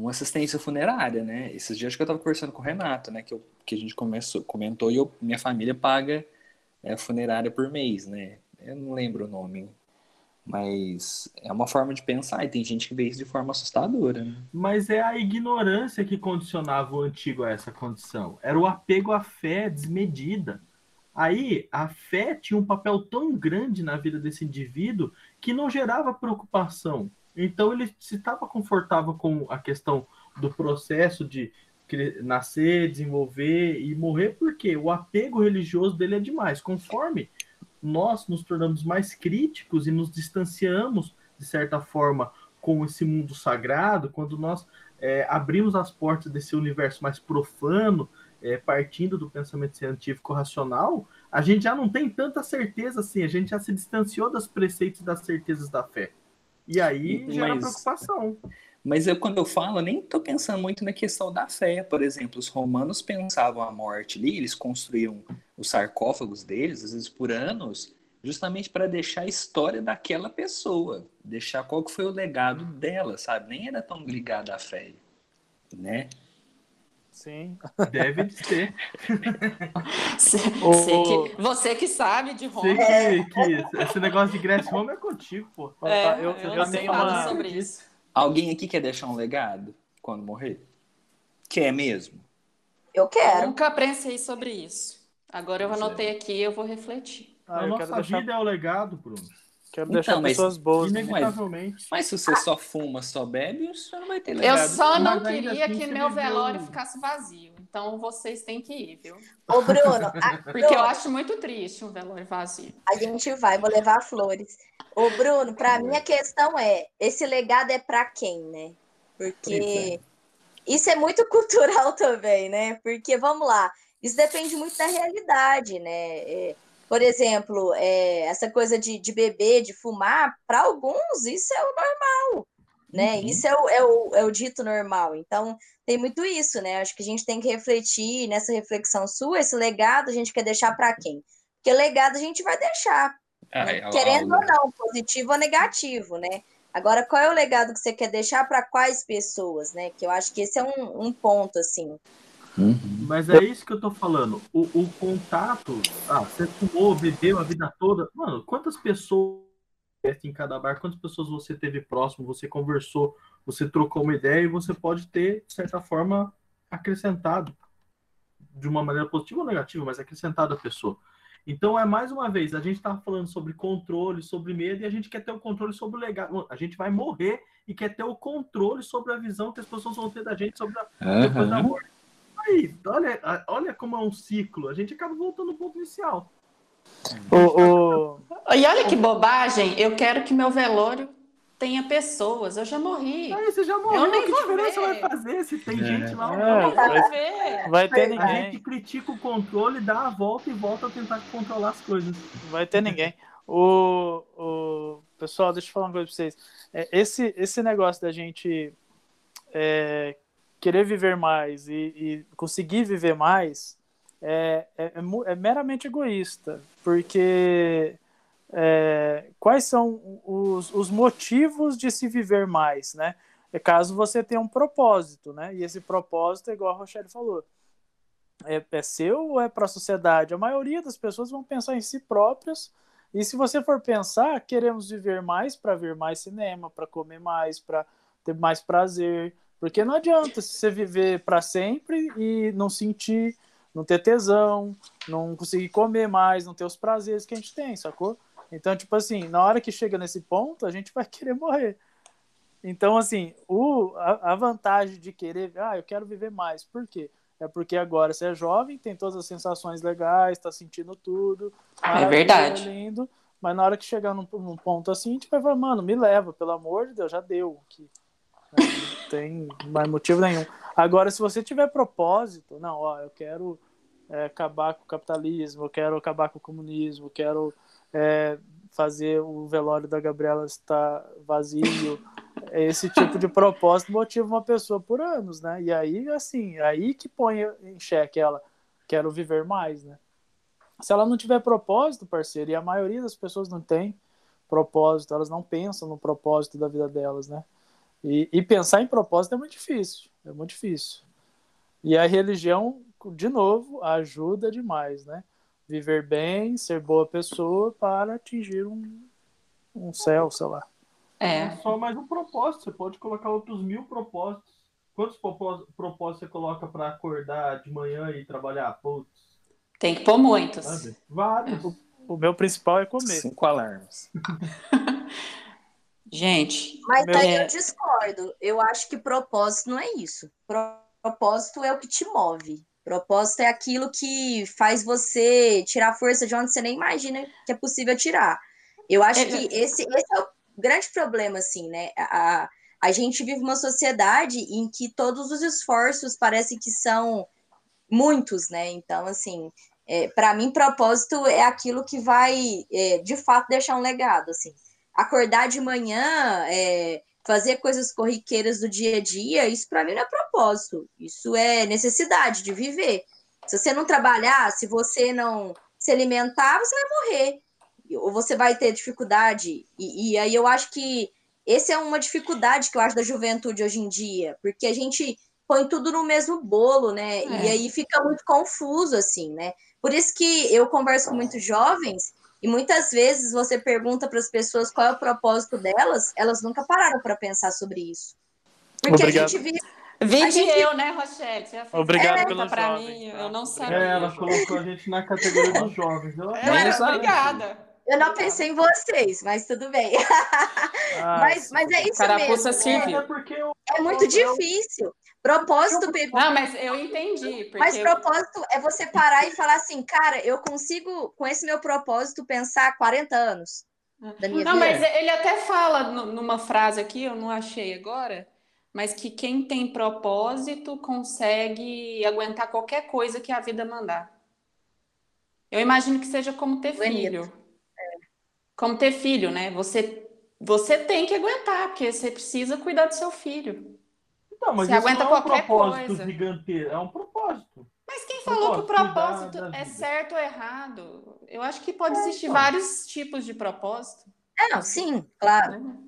uma assistência funerária, né? Esses dias que eu estava conversando com o Renato, né? Que, eu, que a gente começou, comentou e eu, minha família paga é, funerária por mês, né? Eu não lembro o nome, mas é uma forma de pensar e tem gente que vê isso de forma assustadora. Né? Mas é a ignorância que condicionava o antigo a essa condição. Era o apego à fé desmedida. Aí a fé tinha um papel tão grande na vida desse indivíduo que não gerava preocupação. Então ele se estava confortável com a questão do processo de nascer, desenvolver e morrer, porque o apego religioso dele é demais. Conforme nós nos tornamos mais críticos e nos distanciamos, de certa forma, com esse mundo sagrado, quando nós é, abrimos as portas desse universo mais profano, é, partindo do pensamento científico racional, a gente já não tem tanta certeza assim, a gente já se distanciou dos preceitos das certezas da fé. E aí Mas... gera preocupação. Mas eu, quando eu falo, nem estou pensando muito na questão da fé. Por exemplo, os romanos pensavam a morte ali, eles construíam os sarcófagos deles, às vezes por anos, justamente para deixar a história daquela pessoa, deixar qual que foi o legado dela, sabe? Nem era tão ligado à fé, né? Sim. Deve ser. Você, que, você que sabe de Roma. Que, que esse negócio de Grécia e Roma é contigo, pô. É, tá, eu, eu, eu tenho uma... sobre isso. Alguém aqui quer deixar um legado quando morrer? Quer mesmo? Eu quero. Eu nunca pensei sobre isso. Agora eu anotei aqui e eu vou refletir. Ah, a nossa deixar... vida é o legado, Bruno. Quero então, deixar mas, pessoas boas. Inevitavelmente. Mas se você só fuma, só bebe, você não vai ter legado. Eu só não queria assim, que meu velório ficasse vazio. Então vocês têm que ir, viu? Ô, Bruno. A... Porque Bruno, eu acho muito triste um velório vazio. A gente vai, vou levar flores. Ô, Bruno, para mim a questão é: esse legado é para quem, né? Porque é. isso é muito cultural também, né? Porque, vamos lá, isso depende muito da realidade, né? É, por exemplo, é, essa coisa de, de beber, de fumar, para alguns isso é o normal, né? Uhum. Isso é o, é, o, é o dito normal. Então, tem muito isso, né? Acho que a gente tem que refletir nessa reflexão sua, esse legado a gente quer deixar para quem? Porque legado a gente vai deixar, ah, né? é, querendo ou não, positivo ou negativo, né? Agora, qual é o legado que você quer deixar para quais pessoas, né? Que eu acho que esse é um, um ponto, assim. Uhum. Mas é isso que eu tô falando. O, o contato. Ah, você fumou, bebeu a vida toda. Mano, quantas pessoas em cada bar, quantas pessoas você teve próximo, você conversou, você trocou uma ideia e você pode ter, de certa forma, acrescentado de uma maneira positiva ou negativa, mas acrescentado a pessoa. Então, é mais uma vez, a gente está falando sobre controle, sobre medo, e a gente quer ter o controle sobre o legado. A gente vai morrer e quer ter o controle sobre a visão que as pessoas vão ter da gente sobre a, uhum. depois da morte aí, olha, olha como é um ciclo. A gente acaba voltando ao ponto inicial. O, o... E olha que bobagem, eu quero que meu velório tenha pessoas. Eu já morri. Aí, você já morreu. Eu nem que diferença vai fazer se tem é. gente lá? É, não vai, ver. vai ter ninguém. A gente critica o controle, dá a volta e volta a tentar controlar as coisas. Não vai ter ninguém. O, o... Pessoal, deixa eu falar uma coisa pra vocês. É, esse, esse negócio da gente é, querer viver mais e, e conseguir viver mais é, é, é, é meramente egoísta, porque é, quais são os, os motivos de se viver mais, né? É caso você tenha um propósito, né? E esse propósito, igual a Rochelle falou, é, é seu ou é para a sociedade? A maioria das pessoas vão pensar em si próprias. E se você for pensar, queremos viver mais para ver mais cinema, para comer mais, para ter mais prazer, porque não adianta você viver para sempre e não sentir, não ter tesão, não conseguir comer mais, não ter os prazeres que a gente tem, sacou? Então, tipo assim, na hora que chega nesse ponto, a gente vai querer morrer. Então, assim, o, a, a vantagem de querer, ah, eu quero viver mais. Por quê? É porque agora você é jovem, tem todas as sensações legais, tá sentindo tudo. É verdade. Lindo, mas na hora que chegar num, num, ponto assim, a gente vai falar, mano, me leva, pelo amor de Deus, já deu. Que, né? tem mais motivo nenhum. Agora, se você tiver propósito, não, ó, eu quero é, acabar com o capitalismo, eu quero acabar com o comunismo, eu quero é, fazer o velório da Gabriela estar vazio. Esse tipo de propósito motiva uma pessoa por anos, né? E aí, assim, aí que põe em xeque ela, quero viver mais, né? Se ela não tiver propósito, parceiro, e a maioria das pessoas não tem, propósito, elas não pensam no propósito da vida delas, né? E, e pensar em propósito é muito difícil, é muito difícil. E a religião, de novo, ajuda demais, né? Viver bem, ser boa pessoa para atingir um, um céu, sei lá. É. é só mais um propósito, você pode colocar outros mil propósitos. Quantos propósitos você coloca para acordar de manhã e trabalhar? Putz. Tem que pôr muitos. Vários. O, o meu principal é comer. Cinco alarmes. Gente. Mas aí é... eu discordo. Eu acho que propósito não é isso. Propósito é o que te move. Propósito é aquilo que faz você tirar força de onde você nem imagina que é possível tirar. Eu acho é... que esse, esse é o grande problema, assim, né? A, a gente vive uma sociedade em que todos os esforços parecem que são muitos, né? Então, assim, é, para mim, propósito é aquilo que vai, é, de fato, deixar um legado, assim. Acordar de manhã, é, fazer coisas corriqueiras do dia a dia, isso para mim não é propósito, isso é necessidade de viver. Se você não trabalhar, se você não se alimentar, você vai morrer, ou você vai ter dificuldade, e, e aí eu acho que essa é uma dificuldade que eu acho da juventude hoje em dia, porque a gente põe tudo no mesmo bolo, né? É. E aí fica muito confuso, assim, né? Por isso que eu converso com muitos jovens e muitas vezes você pergunta para as pessoas qual é o propósito delas, elas nunca pararam para pensar sobre isso. Porque Obrigado. a gente vive. Vide gente... eu, né, Rochelle? Você Obrigado é, pelo para mim, eu não sabia. É, ela colocou a gente na categoria dos jovens. Eu... É, obrigada. Eu não pensei em vocês, mas tudo bem. Ah, mas, mas é isso Carapuça mesmo. Serviu. É, é muito difícil. Propósito. Não, mas eu entendi. Mas propósito é você parar e falar assim, cara, eu consigo, com esse meu propósito, pensar 40 anos da minha não, vida. mas ele até fala numa frase aqui, eu não achei agora, mas que quem tem propósito consegue aguentar qualquer coisa que a vida mandar. Eu imagino que seja como ter Bonito. filho. Como ter filho, né? Você, você tem que aguentar, porque você precisa cuidar do seu filho. Não, mas Você aguenta não é um qualquer propósito coisa. gigantesco, é um propósito. Mas quem falou que o propósito é certo ou errado? Eu acho que pode é, existir então. vários tipos de propósito. É, não, sim, claro.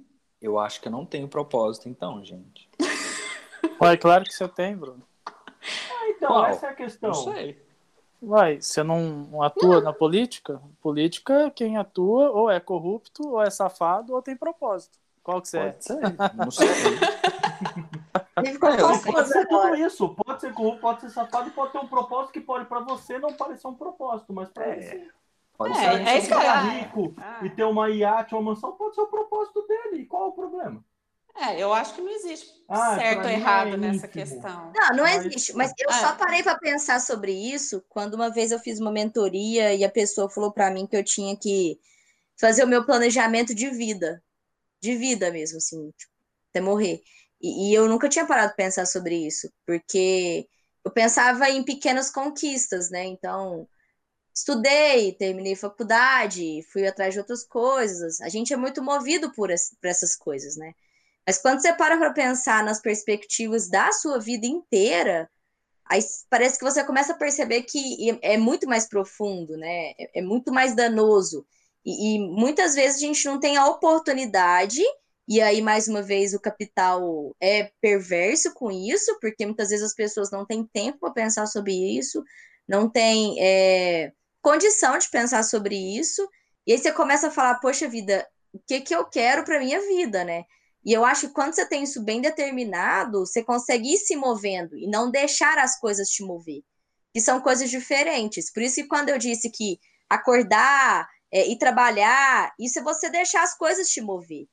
Eu acho que eu não tenho propósito, então, gente. Ué, claro que você tem, Bruno. Ah, então, Qual? essa é a questão. Não sei. Uai, você não atua na política? Política, quem atua ou é corrupto, ou é safado, ou tem propósito. Qual que você Pode é? Ser. Não sei. pode ser tudo isso. Pode ser corrupto, pode ser safado e pode ter um propósito que pode para você não parecer um propósito, mas para é. ele Pode é, ser. É eu... rico ah. e ter uma iate, uma mansão, pode ser o propósito dele. Qual é o problema? É, eu acho que não existe ah, certo ou errado é nessa questão. Não, não existe. Mas eu ah. só parei para pensar sobre isso quando uma vez eu fiz uma mentoria e a pessoa falou para mim que eu tinha que fazer o meu planejamento de vida. De vida mesmo, assim, tipo, até morrer. E, e eu nunca tinha parado de pensar sobre isso, porque eu pensava em pequenas conquistas, né? Então, estudei, terminei faculdade, fui atrás de outras coisas. A gente é muito movido por, por essas coisas, né? Mas quando você para para pensar nas perspectivas da sua vida inteira, aí parece que você começa a perceber que é muito mais profundo, né? É, é muito mais danoso. E, e, muitas vezes a gente não tem a oportunidade e aí, mais uma vez, o capital é perverso com isso, porque muitas vezes as pessoas não têm tempo para pensar sobre isso, não têm é, condição de pensar sobre isso, e aí você começa a falar, poxa vida, o que, que eu quero para minha vida, né? E eu acho que quando você tem isso bem determinado, você consegue ir se movendo e não deixar as coisas te mover, que são coisas diferentes. Por isso que quando eu disse que acordar é, e trabalhar, isso é você deixar as coisas te mover.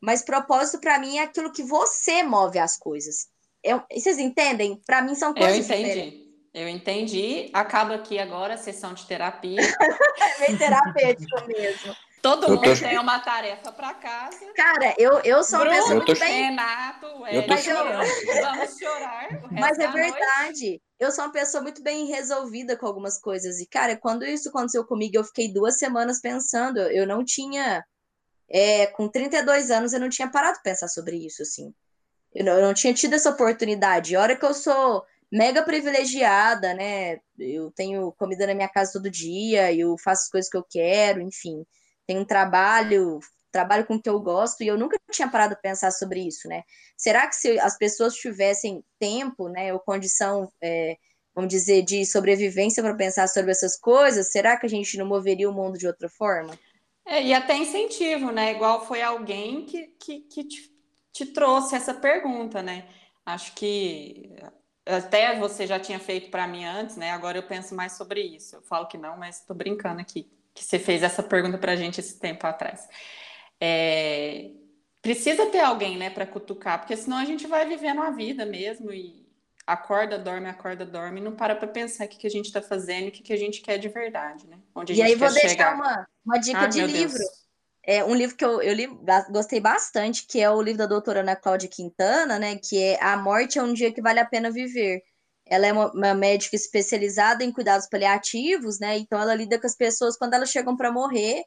Mas propósito para mim é aquilo que você move as coisas. Eu, vocês entendem? Para mim são coisas Eu entendi. Diferentes. Eu entendi. Acaba aqui agora a sessão de terapia. é bem terapêutico mesmo. Todo mundo tô... tem uma tarefa para casa. Cara, eu, eu sou Bruno, uma pessoa muito bem... Renato, eu tô chorando. vamos chorar. Mas é verdade. Noite. Eu sou uma pessoa muito bem resolvida com algumas coisas. E, cara, quando isso aconteceu comigo, eu fiquei duas semanas pensando. Eu não tinha é, com 32 anos eu não tinha parado de pensar sobre isso, assim. Eu não, eu não tinha tido essa oportunidade. A hora que eu sou mega privilegiada, né? Eu tenho comida na minha casa todo dia, eu faço as coisas que eu quero, enfim. Tenho um trabalho trabalho com o que eu gosto e eu nunca tinha parado para pensar sobre isso, né? Será que se as pessoas tivessem tempo, né, ou condição, é, vamos dizer, de sobrevivência para pensar sobre essas coisas, será que a gente não moveria o mundo de outra forma? É, e até incentivo, né? Igual foi alguém que, que, que te, te trouxe essa pergunta, né? Acho que até você já tinha feito para mim antes, né? Agora eu penso mais sobre isso. Eu falo que não, mas estou brincando aqui, que você fez essa pergunta para a gente esse tempo atrás. É, precisa ter alguém, né, para cutucar, porque senão a gente vai vivendo a vida mesmo e acorda, dorme, acorda, dorme, e não para para pensar o que, que a gente está fazendo e o que, que a gente quer de verdade, né? Onde a e aí vou deixar chegar. uma, uma dica ah, de livro. Deus. É um livro que eu, eu li, gostei bastante, que é o livro da doutora Ana Cláudia Quintana, né? Que é A Morte é um Dia que Vale a Pena Viver. Ela é uma, uma médica especializada em cuidados paliativos, né? Então ela lida com as pessoas quando elas chegam para morrer.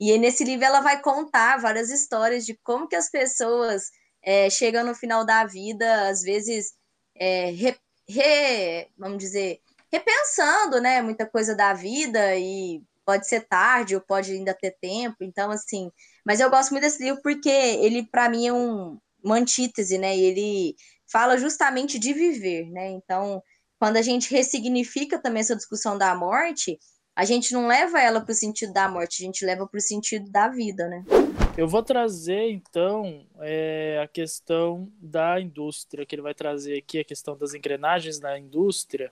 E nesse livro ela vai contar várias histórias de como que as pessoas é, chegam no final da vida, às vezes, é, re, re, vamos dizer, repensando, né? Muita coisa da vida e pode ser tarde ou pode ainda ter tempo. Então, assim, mas eu gosto muito desse livro porque ele, para mim, é um, uma antítese, né? Ele fala justamente de viver, né? Então, quando a gente ressignifica também essa discussão da morte, a gente não leva ela para o sentido da morte, a gente leva para o sentido da vida, né? Eu vou trazer então é, a questão da indústria, que ele vai trazer aqui a questão das engrenagens da indústria,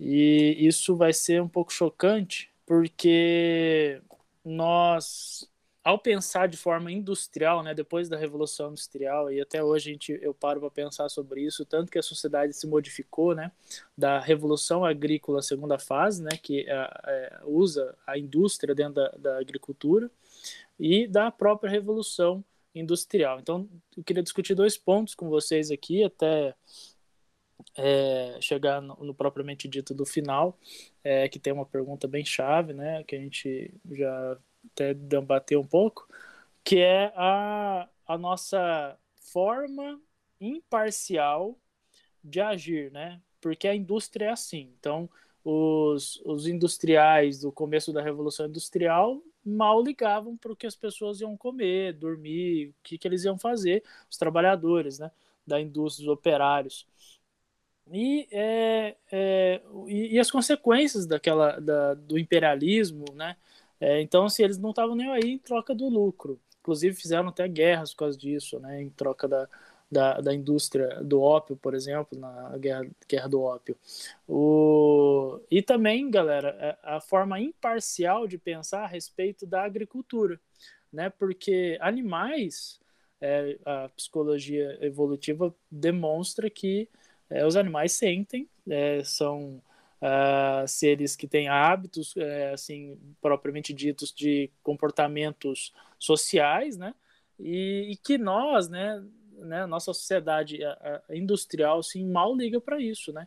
e isso vai ser um pouco chocante, porque nós, ao pensar de forma industrial, né, depois da Revolução Industrial, e até hoje a gente, eu paro para pensar sobre isso, tanto que a sociedade se modificou, né, da Revolução Agrícola, segunda fase, né, que é, é, usa a indústria dentro da, da agricultura, e da própria Revolução Industrial. Então, eu queria discutir dois pontos com vocês aqui, até é, chegar no, no, propriamente dito do final, é, que tem uma pergunta bem chave, né, que a gente já até debateu um pouco, que é a, a nossa forma imparcial de agir, né? Porque a indústria é assim. Então, os, os industriais do começo da Revolução Industrial mal ligavam para o que as pessoas iam comer, dormir, o que, que eles iam fazer, os trabalhadores, né? Da indústria, os operários e, é, é, e, e, as consequências daquela da, do imperialismo, né? É, então, se eles não estavam nem aí em troca do lucro, inclusive fizeram até guerras por causa disso, né? Em troca da, da, da indústria do ópio, por exemplo, na guerra, guerra do ópio. O, e também, galera, é, a forma imparcial de pensar a respeito da agricultura, né? Porque animais, é, a psicologia evolutiva demonstra que é, os animais sentem, é, são uh, seres que têm hábitos, é, assim, propriamente ditos, de comportamentos sociais, né? E, e que nós, né, né, nossa sociedade industrial, assim, mal liga para isso, né?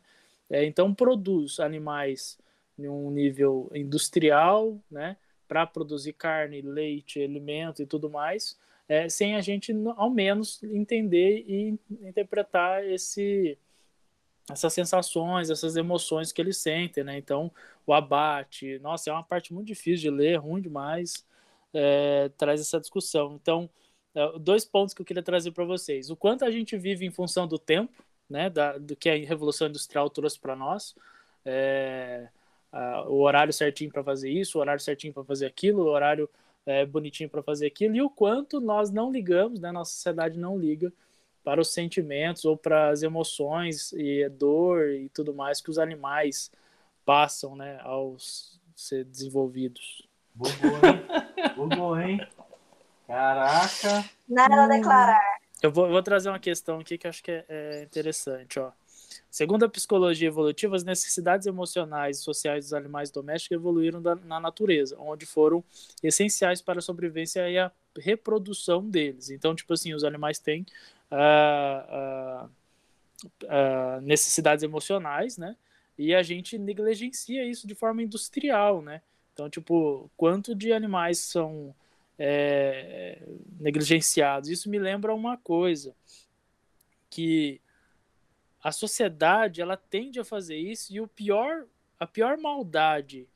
É, então, produz animais em um nível industrial, né? Para produzir carne, leite, alimento e tudo mais, é, sem a gente, ao menos, entender e interpretar esse, essas sensações, essas emoções que eles sentem, né? Então, o abate, nossa, é uma parte muito difícil de ler, ruim demais, é, traz essa discussão. Então, é, dois pontos que eu queria trazer para vocês: o quanto a gente vive em função do tempo, né? Da, do que a revolução industrial trouxe para nós. É, a, o horário certinho para fazer isso, o horário certinho para fazer aquilo, o horário é, bonitinho para fazer aquilo, e o quanto nós não ligamos, né? Nossa sociedade não liga para os sentimentos ou para as emoções e dor e tudo mais que os animais passam, né, ao ser desenvolvidos. Bugou, hein? Bugou, hein? Caraca! Nada a declarar. Eu vou, eu vou, trazer uma questão aqui que eu acho que é, é interessante, ó. Segundo a psicologia evolutiva, as necessidades emocionais e sociais dos animais domésticos evoluíram da, na natureza, onde foram essenciais para a sobrevivência e a reprodução deles. Então, tipo assim, os animais têm uh, uh, necessidades emocionais, né? E a gente negligencia isso de forma industrial, né? Então, tipo, quanto de animais são é, negligenciados? Isso me lembra uma coisa, que a sociedade ela tende a fazer isso e o pior, a pior maldade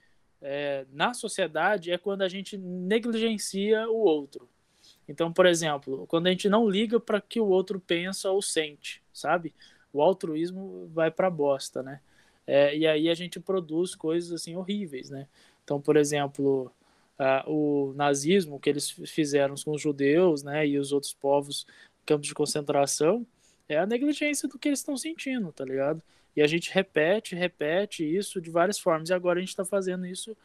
é, na sociedade é quando a gente negligencia o outro. Então, por exemplo, quando a gente não liga para que o outro pensa ou sente, sabe? O altruísmo vai para bosta, né? É, e aí a gente produz coisas assim horríveis, né? Então, por exemplo, uh, o nazismo que eles fizeram com os judeus, né, e os outros povos campos de concentração, é a negligência do que eles estão sentindo, tá ligado? E a gente repete, repete isso de várias formas. E agora a gente está fazendo isso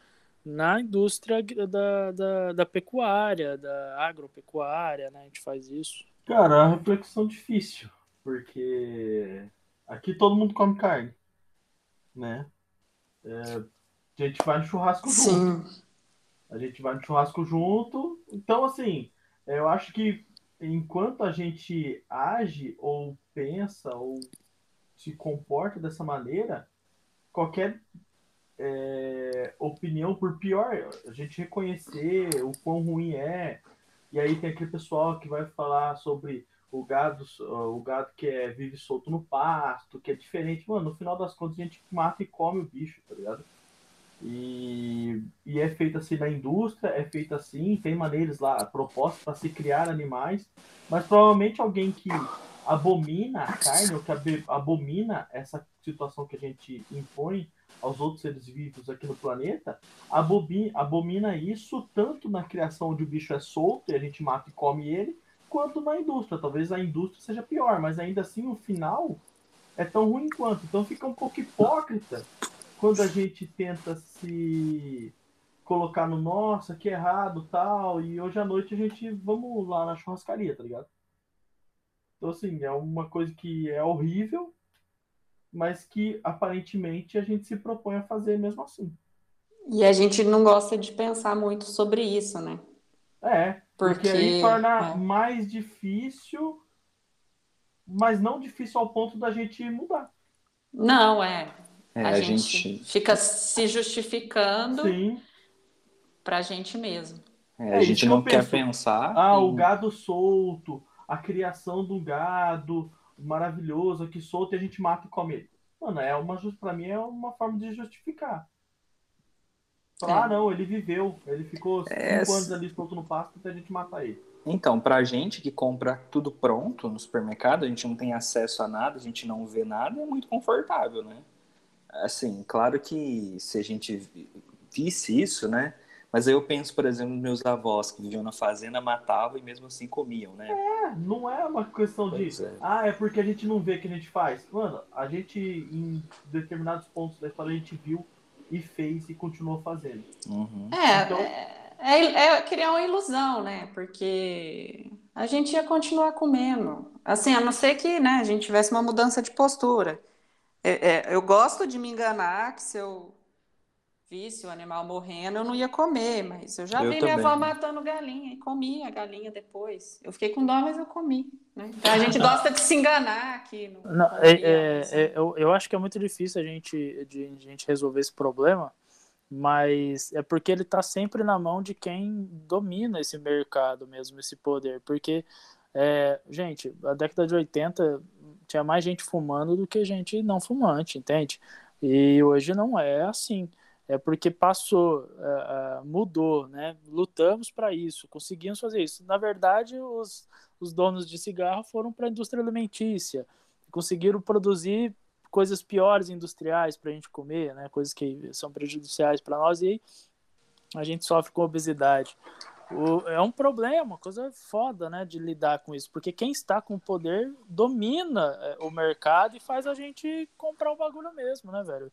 na indústria da, da, da, pecuária, da agropecuária, né? A gente faz isso. Cara, é uma reflexão difícil, porque aqui todo mundo come carne, né? É, a gente vai no churrasco Sim. junto. A gente vai no churrasco junto. Então, assim, eu acho que enquanto a gente age ou pensa ou se comporta dessa maneira, qualquer é, opinião, por pior, a gente reconhecer o quão ruim é, e aí tem aquele pessoal que vai falar sobre o gado, o gado que é, vive solto no pasto, que é diferente. Mano, no final das contas a gente mata e come o bicho, tá ligado? E, e é feito assim na indústria, é feito assim, tem maneiras lá, propostas para se criar animais, mas provavelmente alguém que abomina a carne, ou que abomina essa situação que a gente impõe aos outros seres vivos aqui no planeta, abomina, abomina isso tanto na criação onde o bicho é solto e a gente mata e come ele, quanto na indústria. Talvez a indústria seja pior, mas ainda assim o final é tão ruim quanto. Então fica um pouco hipócrita quando a gente tenta se colocar no nossa, que errado, tal, e hoje à noite a gente vamos lá na churrascaria, tá ligado? Então assim, é uma coisa que é horrível, mas que aparentemente a gente se propõe a fazer mesmo assim. E a gente não gosta de pensar muito sobre isso, né? É, porque, porque aí torna é. mais difícil, mas não difícil ao ponto da gente mudar. Não, é. É, a, a gente, gente, fica se justificando para a gente mesmo. É, a é, gente não quer pensar. Ah, em... o gado solto, a criação do gado maravilhoso aqui solto e a gente mata e come ele. Mano, é uma para mim é uma forma de justificar. É. Ah, não, ele viveu, ele ficou é... cinco anos ali solto no pasto até a gente matar ele. Então, pra gente que compra tudo pronto no supermercado, a gente não tem acesso a nada, a gente não vê nada, é muito confortável, né? Assim, claro que se a gente visse isso, né? Mas aí eu penso, por exemplo, nos meus avós que viviam na fazenda, matavam e mesmo assim comiam, né? É, não é uma questão pois de. É. Ah, é porque a gente não vê o que a gente faz. Mano, a gente, em determinados pontos da história, a gente viu e fez e continuou fazendo. Uhum. É, então... é, é, é, criar uma ilusão, né? Porque a gente ia continuar comendo. Assim, a não ser que né, a gente tivesse uma mudança de postura. É, é, eu gosto de me enganar que se eu visse o animal morrendo, eu não ia comer, mas eu já eu vi também. minha avó matando galinha e comi a galinha depois. Eu fiquei com dó, mas eu comi. Né? Então a gente gosta de se enganar aqui. No, não, é, é, assim. é, eu, eu acho que é muito difícil a gente, de, de a gente resolver esse problema, mas é porque ele está sempre na mão de quem domina esse mercado mesmo, esse poder. Porque, é, gente, a década de 80 tinha mais gente fumando do que gente não fumante, entende? E hoje não é assim. É porque passou, uh, mudou, né? Lutamos para isso, conseguimos fazer isso. Na verdade, os, os donos de cigarro foram para a indústria alimentícia, conseguiram produzir coisas piores industriais para a gente comer, né? Coisas que são prejudiciais para nós e a gente sofre com obesidade. O, é um problema, coisa foda, né, de lidar com isso, porque quem está com poder domina é, o mercado e faz a gente comprar o bagulho mesmo, né, velho?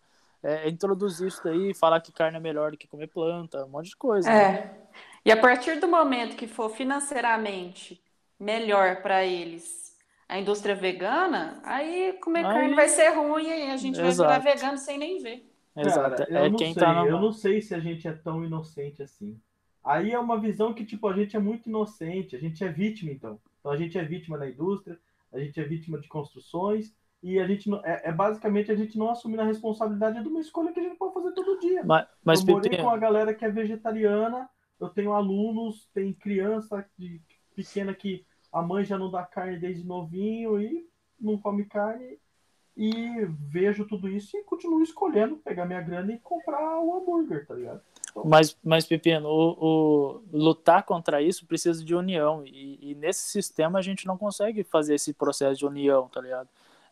É, introduzir isso daí, falar que carne é melhor do que comer planta, um monte de coisa. É. Né? E a partir do momento que for financeiramente melhor para eles a indústria vegana, aí comer aí... carne vai ser ruim e a gente Exato. vai virar vegano sem nem ver. Exato. Cara, é quem sei, tá na... Eu não sei se a gente é tão inocente assim. Aí é uma visão que, tipo, a gente é muito inocente, a gente é vítima, então. Então a gente é vítima da indústria, a gente é vítima de construções, e a gente não, é, é basicamente a gente não assumir a responsabilidade de uma escolha que a gente pode fazer todo dia. Mas, mas eu morei com a galera que é vegetariana, eu tenho alunos, tem criança de, pequena que a mãe já não dá carne desde novinho e não come carne. e vejo tudo isso e continuo escolhendo pegar minha grana e comprar o hambúrguer, tá ligado? Então... Mas, mas Pepino, o, o, lutar contra isso precisa de união. E, e, nesse sistema a gente não consegue fazer esse processo de união, tá ligado?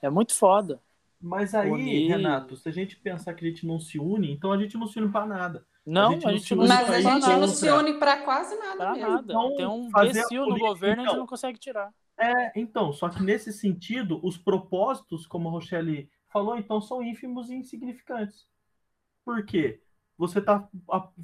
É muito foda. Mas aí, Unir... Renato, se a gente pensar que a gente não se une, então a gente não se une pra nada. Não, a gente, a gente não, se, Mas a gente não se une para quase nada pra mesmo. Nada. Então, Tem um imbecil no governo e a gente não consegue tirar. É, então, só que nesse sentido, os propósitos, como a Rochelle falou, então são ínfimos e insignificantes. Por quê? Você está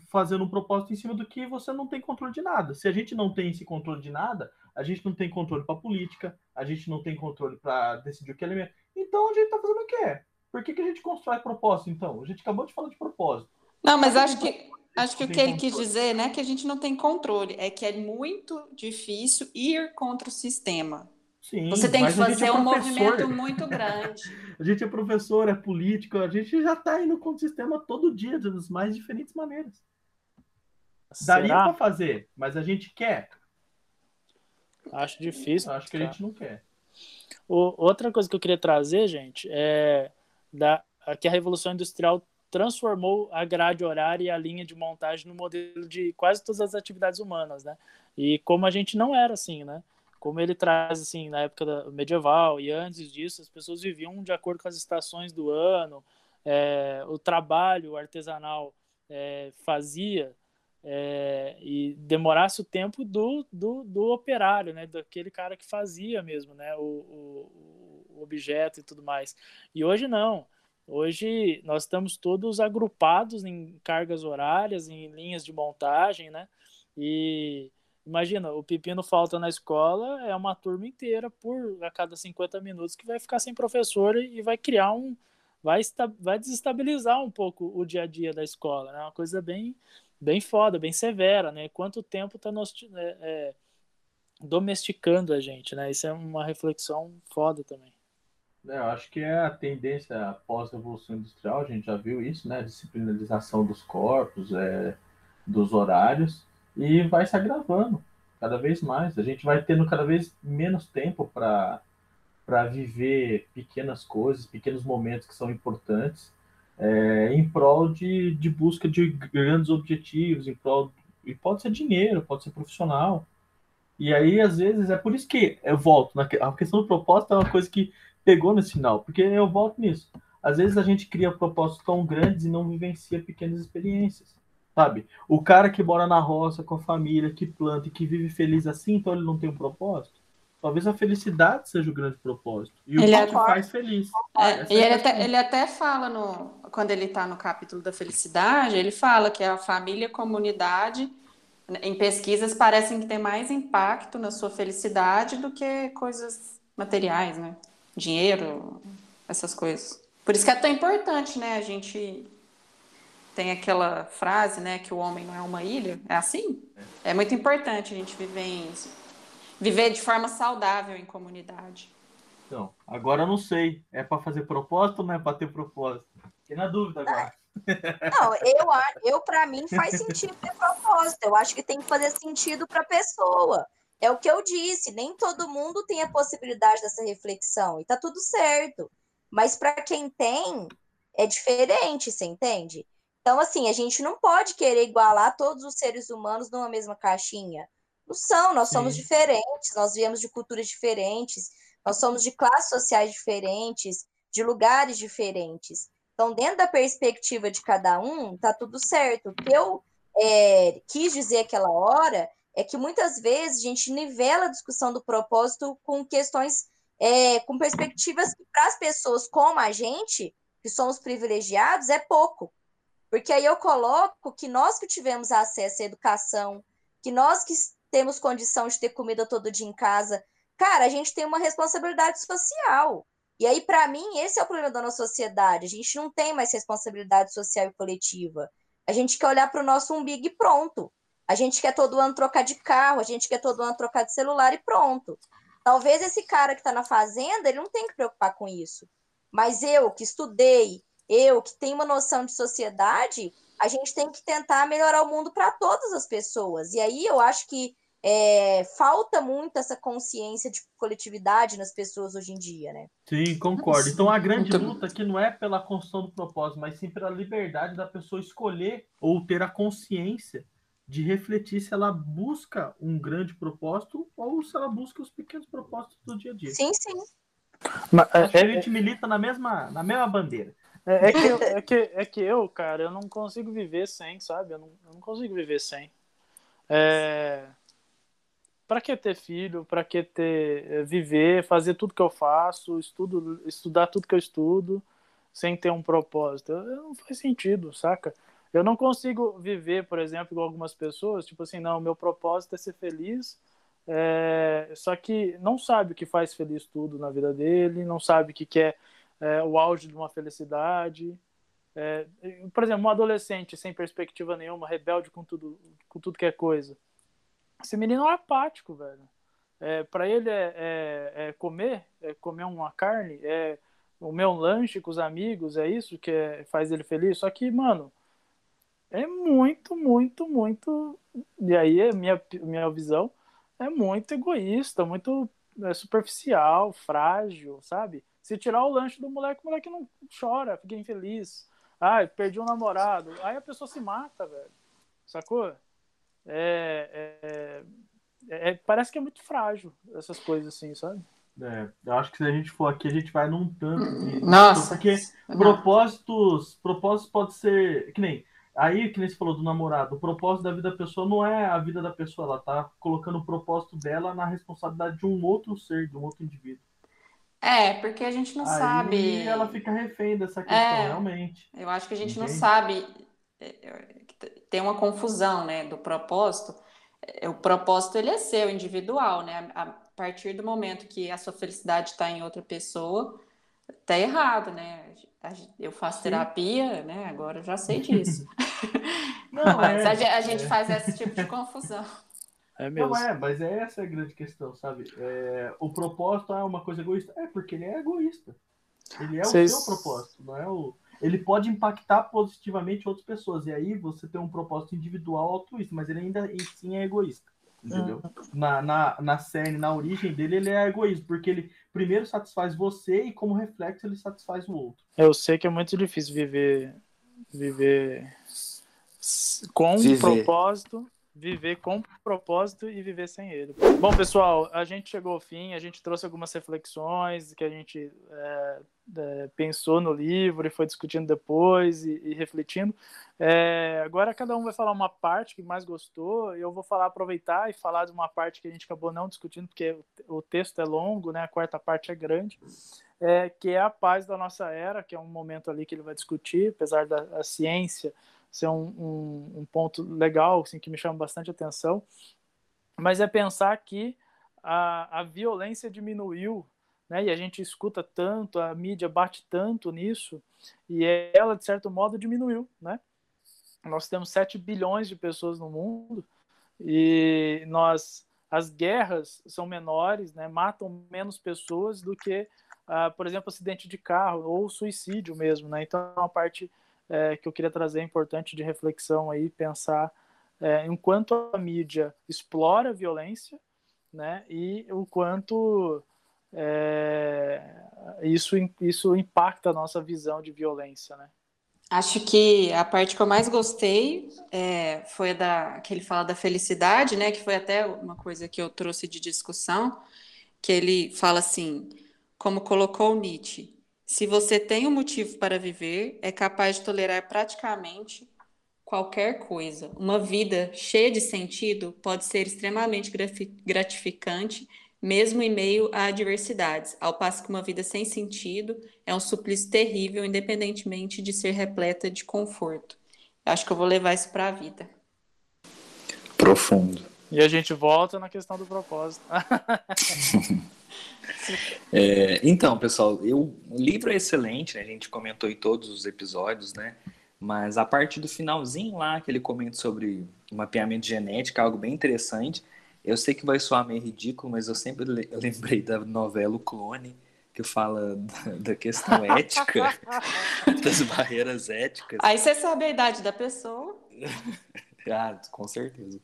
fazendo um propósito em cima do que você não tem controle de nada. Se a gente não tem esse controle de nada, a gente não tem controle para política, a gente não tem controle para decidir o que é. Então a gente está fazendo o quê? Por que, que a gente constrói propósito, então? A gente acabou de falar de propósito. Não, mas acho que Acho que o que ele quis dizer, né, que a gente não tem controle, é que é muito difícil ir contra o sistema. Sim, Você tem que fazer é um movimento muito grande. a gente é professor, é político, a gente já está indo contra o sistema todo dia, das mais diferentes maneiras. Será? Daria para fazer, mas a gente quer. Acho difícil. Acho que a gente não quer. O, outra coisa que eu queria trazer, gente, é da, que a Revolução Industrial transformou a grade horária e a linha de montagem no modelo de quase todas as atividades humanas, né? E como a gente não era assim, né? Como ele traz assim na época medieval e antes disso, as pessoas viviam de acordo com as estações do ano, é, o trabalho artesanal é, fazia é, e demorasse o tempo do, do, do, operário, né? Daquele cara que fazia mesmo, né? O, o, o objeto e tudo mais. E hoje não. Hoje nós estamos todos agrupados em cargas horárias, em linhas de montagem, né? E imagina, o pepino falta na escola, é uma turma inteira por a cada 50 minutos que vai ficar sem professor e vai criar um vai, vai desestabilizar um pouco o dia a dia da escola, né? Uma coisa bem bem foda, bem severa, né? Quanto tempo está nos é, é, domesticando a gente, né? Isso é uma reflexão foda também. É, eu acho que é a tendência após a Revolução Industrial, a gente já viu isso, né? Disciplinarização dos corpos, é, dos horários, e vai se agravando cada vez mais. A gente vai tendo cada vez menos tempo para viver pequenas coisas, pequenos momentos que são importantes, é, em prol de, de busca de grandes objetivos, em prol. E pode ser dinheiro, pode ser profissional. E aí, às vezes, é por isso que eu volto. Na, a questão do propósito é uma coisa que pegou nesse final, porque eu volto nisso. Às vezes a gente cria propósitos tão grandes e não vivencia pequenas experiências, sabe? O cara que mora na roça com a família, que planta e que vive feliz assim, então ele não tem um propósito. Talvez a felicidade seja o grande propósito. E o ele que te faz feliz. É, e ele, até, ele até fala, no, quando ele está no capítulo da felicidade, ele fala que a família e a comunidade, em pesquisas, parecem que tem mais impacto na sua felicidade do que coisas materiais, né? dinheiro, essas coisas. Por isso que é tão importante, né? A gente tem aquela frase, né, que o homem não é uma ilha. É assim? É muito importante a gente viver em, viver de forma saudável em comunidade. Então, agora eu não sei. É para fazer propósito ou não é para ter propósito? Fiquei na dúvida agora. Não, eu, eu para mim faz sentido ter propósito. Eu acho que tem que fazer sentido para a pessoa. É o que eu disse, nem todo mundo tem a possibilidade dessa reflexão, e tá tudo certo. Mas para quem tem, é diferente, você entende? Então, assim, a gente não pode querer igualar todos os seres humanos numa mesma caixinha. Não são, nós Sim. somos diferentes, nós viemos de culturas diferentes, nós somos de classes sociais diferentes, de lugares diferentes. Então, dentro da perspectiva de cada um, tá tudo certo. O que eu é, quis dizer aquela hora é que muitas vezes a gente nivela a discussão do propósito com questões, é, com perspectivas que para as pessoas como a gente, que somos privilegiados, é pouco. Porque aí eu coloco que nós que tivemos acesso à educação, que nós que temos condição de ter comida todo dia em casa, cara, a gente tem uma responsabilidade social. E aí, para mim, esse é o problema da nossa sociedade. A gente não tem mais responsabilidade social e coletiva. A gente quer olhar para o nosso umbigo e pronto. A gente quer todo ano trocar de carro, a gente quer todo ano trocar de celular e pronto. Talvez esse cara que está na fazenda, ele não tem que preocupar com isso. Mas eu, que estudei, eu, que tenho uma noção de sociedade, a gente tem que tentar melhorar o mundo para todas as pessoas. E aí eu acho que é, falta muito essa consciência de coletividade nas pessoas hoje em dia, né? Sim, concordo. Então a grande luta aqui não é pela construção do propósito, mas sim pela liberdade da pessoa escolher ou ter a consciência de refletir se ela busca um grande propósito ou se ela busca os pequenos propósitos do dia a dia. Sim, sim. Mas, é, a gente milita na mesma, na mesma bandeira. É, é, que eu, é, que, é que eu, cara, eu não consigo viver sem, sabe? Eu não, eu não consigo viver sem. É, para que ter filho, para que ter eh, viver, fazer tudo que eu faço, estudo, estudar tudo que eu estudo, sem ter um propósito? Não faz sentido, saca? Eu não consigo viver, por exemplo, igual algumas pessoas, tipo assim, não, meu propósito é ser feliz, é... só que não sabe o que faz feliz tudo na vida dele, não sabe o que quer é, o auge de uma felicidade. É... por exemplo, um adolescente sem perspectiva nenhuma, rebelde com tudo, com tudo que é coisa esse menino é apático, velho. É, para ele é, é, é, comer, é comer uma carne, é comer um lanche com os amigos, é isso que é, faz ele feliz. Só que, mano, é muito, muito, muito. E aí é minha, minha visão é muito egoísta, muito superficial, frágil, sabe? Se tirar o lanche do moleque, o moleque não chora, fica infeliz. Ah, perdi um namorado. Aí a pessoa se mata, velho. Sacou? É, é, é, é, parece que é muito frágil essas coisas assim, sabe? É, eu acho que se a gente for aqui, a gente vai num tanto de. Nossa! Porque propósitos, propósitos pode ser. Que nem. Aí, que nem você falou do namorado, o propósito da vida da pessoa não é a vida da pessoa, ela tá colocando o propósito dela na responsabilidade de um outro ser, de um outro indivíduo. É, porque a gente não Aí sabe. ela fica refém dessa questão, É, realmente. Eu acho que a gente não sabe. é, Tem uma confusão, né, do propósito. É, O propósito ele é seu, individual, né? A partir do momento que a sua felicidade está em outra pessoa, tá errado, né? Eu faço Sim. terapia, né? Agora eu já sei disso. Não, Mas é, a gente é. faz esse tipo de confusão. É mesmo. Não é, mas é essa a grande questão, sabe? É, o propósito é uma coisa egoísta. É porque ele é egoísta. Ele é Vocês- o seu propósito, não é o. Ele pode impactar positivamente outras pessoas. E aí você tem um propósito individual altruísta, mas ele ainda em sim é egoísta. Entendeu? Na, na, na série, na origem dele, ele é egoísta, porque ele primeiro satisfaz você e, como reflexo, ele satisfaz o outro. Eu sei que é muito difícil viver viver com Viver. propósito, viver com propósito e viver sem ele. Bom, pessoal, a gente chegou ao fim, a gente trouxe algumas reflexões que a gente é, é, pensou no livro e foi discutindo depois e, e refletindo. É, agora cada um vai falar uma parte que mais gostou. Eu vou falar, aproveitar e falar de uma parte que a gente acabou não discutindo, porque o, texto é longo, né? A quarta parte é grande é, que é a paz da nossa era, que é um momento ali que ele vai discutir, apesar da ciência ser um, um, um ponto legal, assim, que me chama bastante atenção, mas é pensar que a, a violência diminuiu, né, e a gente escuta tanto, a mídia bate tanto nisso, e ela, de certo modo, diminuiu, né? Nós temos 7 bilhões de pessoas no mundo, e nós as guerras são menores, né, matam menos pessoas do que ah, por exemplo, acidente de carro ou suicídio mesmo, né? Então, é uma parte é, que eu queria trazer importante de reflexão aí, pensar é, em quanto a mídia explora a violência, né? E o quanto é, isso, isso impacta a nossa visão de violência, né? Acho que a parte que eu mais gostei é, foi a da que ele fala da felicidade, né? Que foi até uma coisa que eu trouxe de discussão, que ele fala assim, como colocou Nietzsche, se você tem um motivo para viver, é capaz de tolerar praticamente qualquer coisa. Uma vida cheia de sentido pode ser extremamente gratificante, mesmo em meio a adversidades, ao passo que uma vida sem sentido é um suplício terrível, independentemente de ser repleta de conforto. Acho que eu vou levar isso para a vida. Profundo. E a gente volta na questão do propósito. É, então, pessoal, eu, o livro é excelente, né? A gente comentou em todos os episódios, né? Mas a parte do finalzinho lá, que ele comenta sobre o mapeamento genético, é algo bem interessante. Eu sei que vai soar meio ridículo, mas eu sempre le- lembrei da novela O Clone, que fala da, da questão ética, das barreiras éticas. Aí você sabe a idade da pessoa. Ah, com certeza.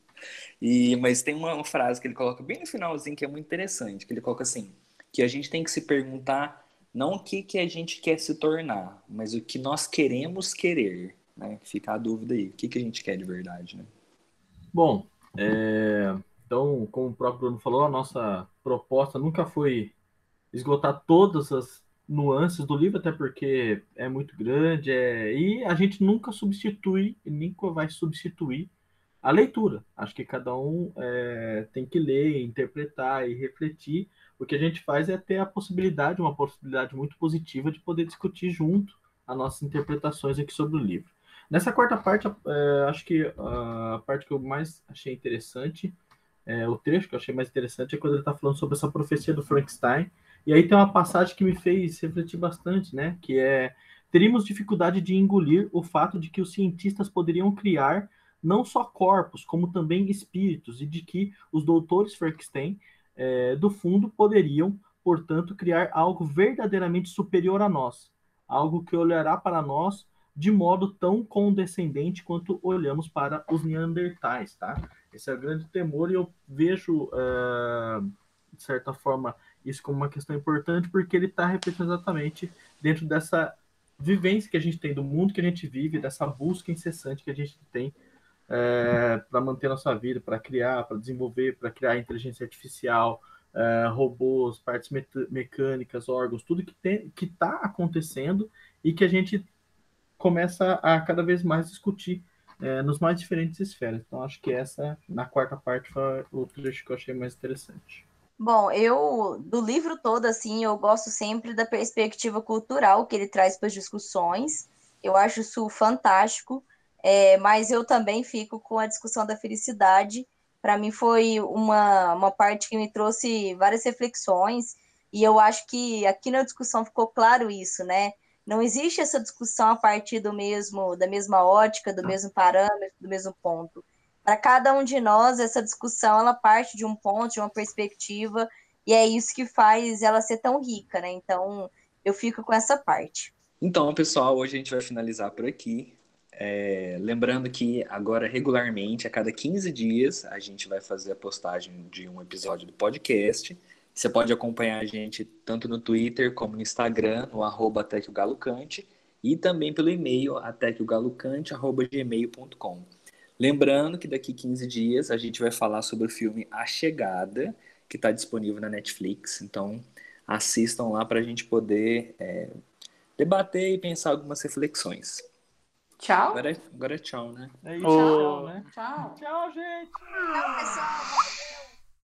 E, mas tem uma, uma frase que ele coloca bem no finalzinho que é muito interessante, que ele coloca assim, que a gente tem que se perguntar não o que, que a gente quer se tornar, mas o que nós queremos querer, né? Fica a dúvida aí, o que, que a gente quer de verdade, né? Bom, é, então, como o próprio Bruno falou, a nossa proposta nunca foi esgotar todas as nuances do livro, até porque é muito grande, é... e a gente nunca substitui, nunca vai substituir a leitura. Acho que cada um é, tem que ler, interpretar e refletir. O que a gente faz é ter a possibilidade, uma possibilidade muito positiva de poder discutir junto as nossas interpretações aqui sobre o livro. Nessa quarta parte, é, acho que a parte que eu mais achei interessante, é, o trecho que eu achei mais interessante é quando ele está falando sobre essa profecia do Frankenstein, e aí tem uma passagem que me fez refletir bastante, né? Que é teríamos dificuldade de engolir o fato de que os cientistas poderiam criar não só corpos, como também espíritos, e de que os doutores Frankenstein, é, do fundo, poderiam, portanto, criar algo verdadeiramente superior a nós, algo que olhará para nós de modo tão condescendente quanto olhamos para os Neandertais, tá? Esse é o grande temor e eu vejo, é, de certa forma, isso como uma questão importante, porque ele está refletindo exatamente dentro dessa vivência que a gente tem do mundo que a gente vive, dessa busca incessante que a gente tem é, para manter nossa vida, para criar, para desenvolver, para criar inteligência artificial, é, robôs, partes me mecânicas, órgãos, tudo que que está acontecendo e que a gente começa a cada vez mais discutir é, nos mais diferentes esferas. Então, acho que essa, na quarta parte, foi o trecho que eu achei mais interessante. Bom, eu, do livro todo, assim, eu gosto sempre da perspectiva cultural que ele traz para as discussões. Eu acho isso fantástico, é, mas eu também fico com a discussão da felicidade. Para mim foi uma, uma parte que me trouxe várias reflexões, e eu acho que aqui na discussão ficou claro isso, né? Não existe essa discussão a partir do mesmo, da mesma ótica, do mesmo parâmetro, do mesmo ponto para cada um de nós, essa discussão ela parte de um ponto, de uma perspectiva, e é isso que faz ela ser tão rica, né? Então, eu fico com essa parte. Então, pessoal, hoje a gente vai finalizar por aqui. É, lembrando que agora, regularmente, a cada 15 dias, a gente vai fazer a postagem de um episódio do podcast. Você pode acompanhar a gente tanto no Twitter como no Instagram, no arroba até que o Galo Cante, e também pelo e-mail até que o Galo Cante, arroba gmail.com. Lembrando que daqui 15 dias a gente vai falar sobre o filme A Chegada, que está disponível na Netflix. Então assistam lá para a gente poder é, debater e pensar algumas reflexões. Tchau. Agora, é, agora é tchau, né? É isso, oh. tchau, né? Tchau. Tchau, gente. Tchau, pessoal.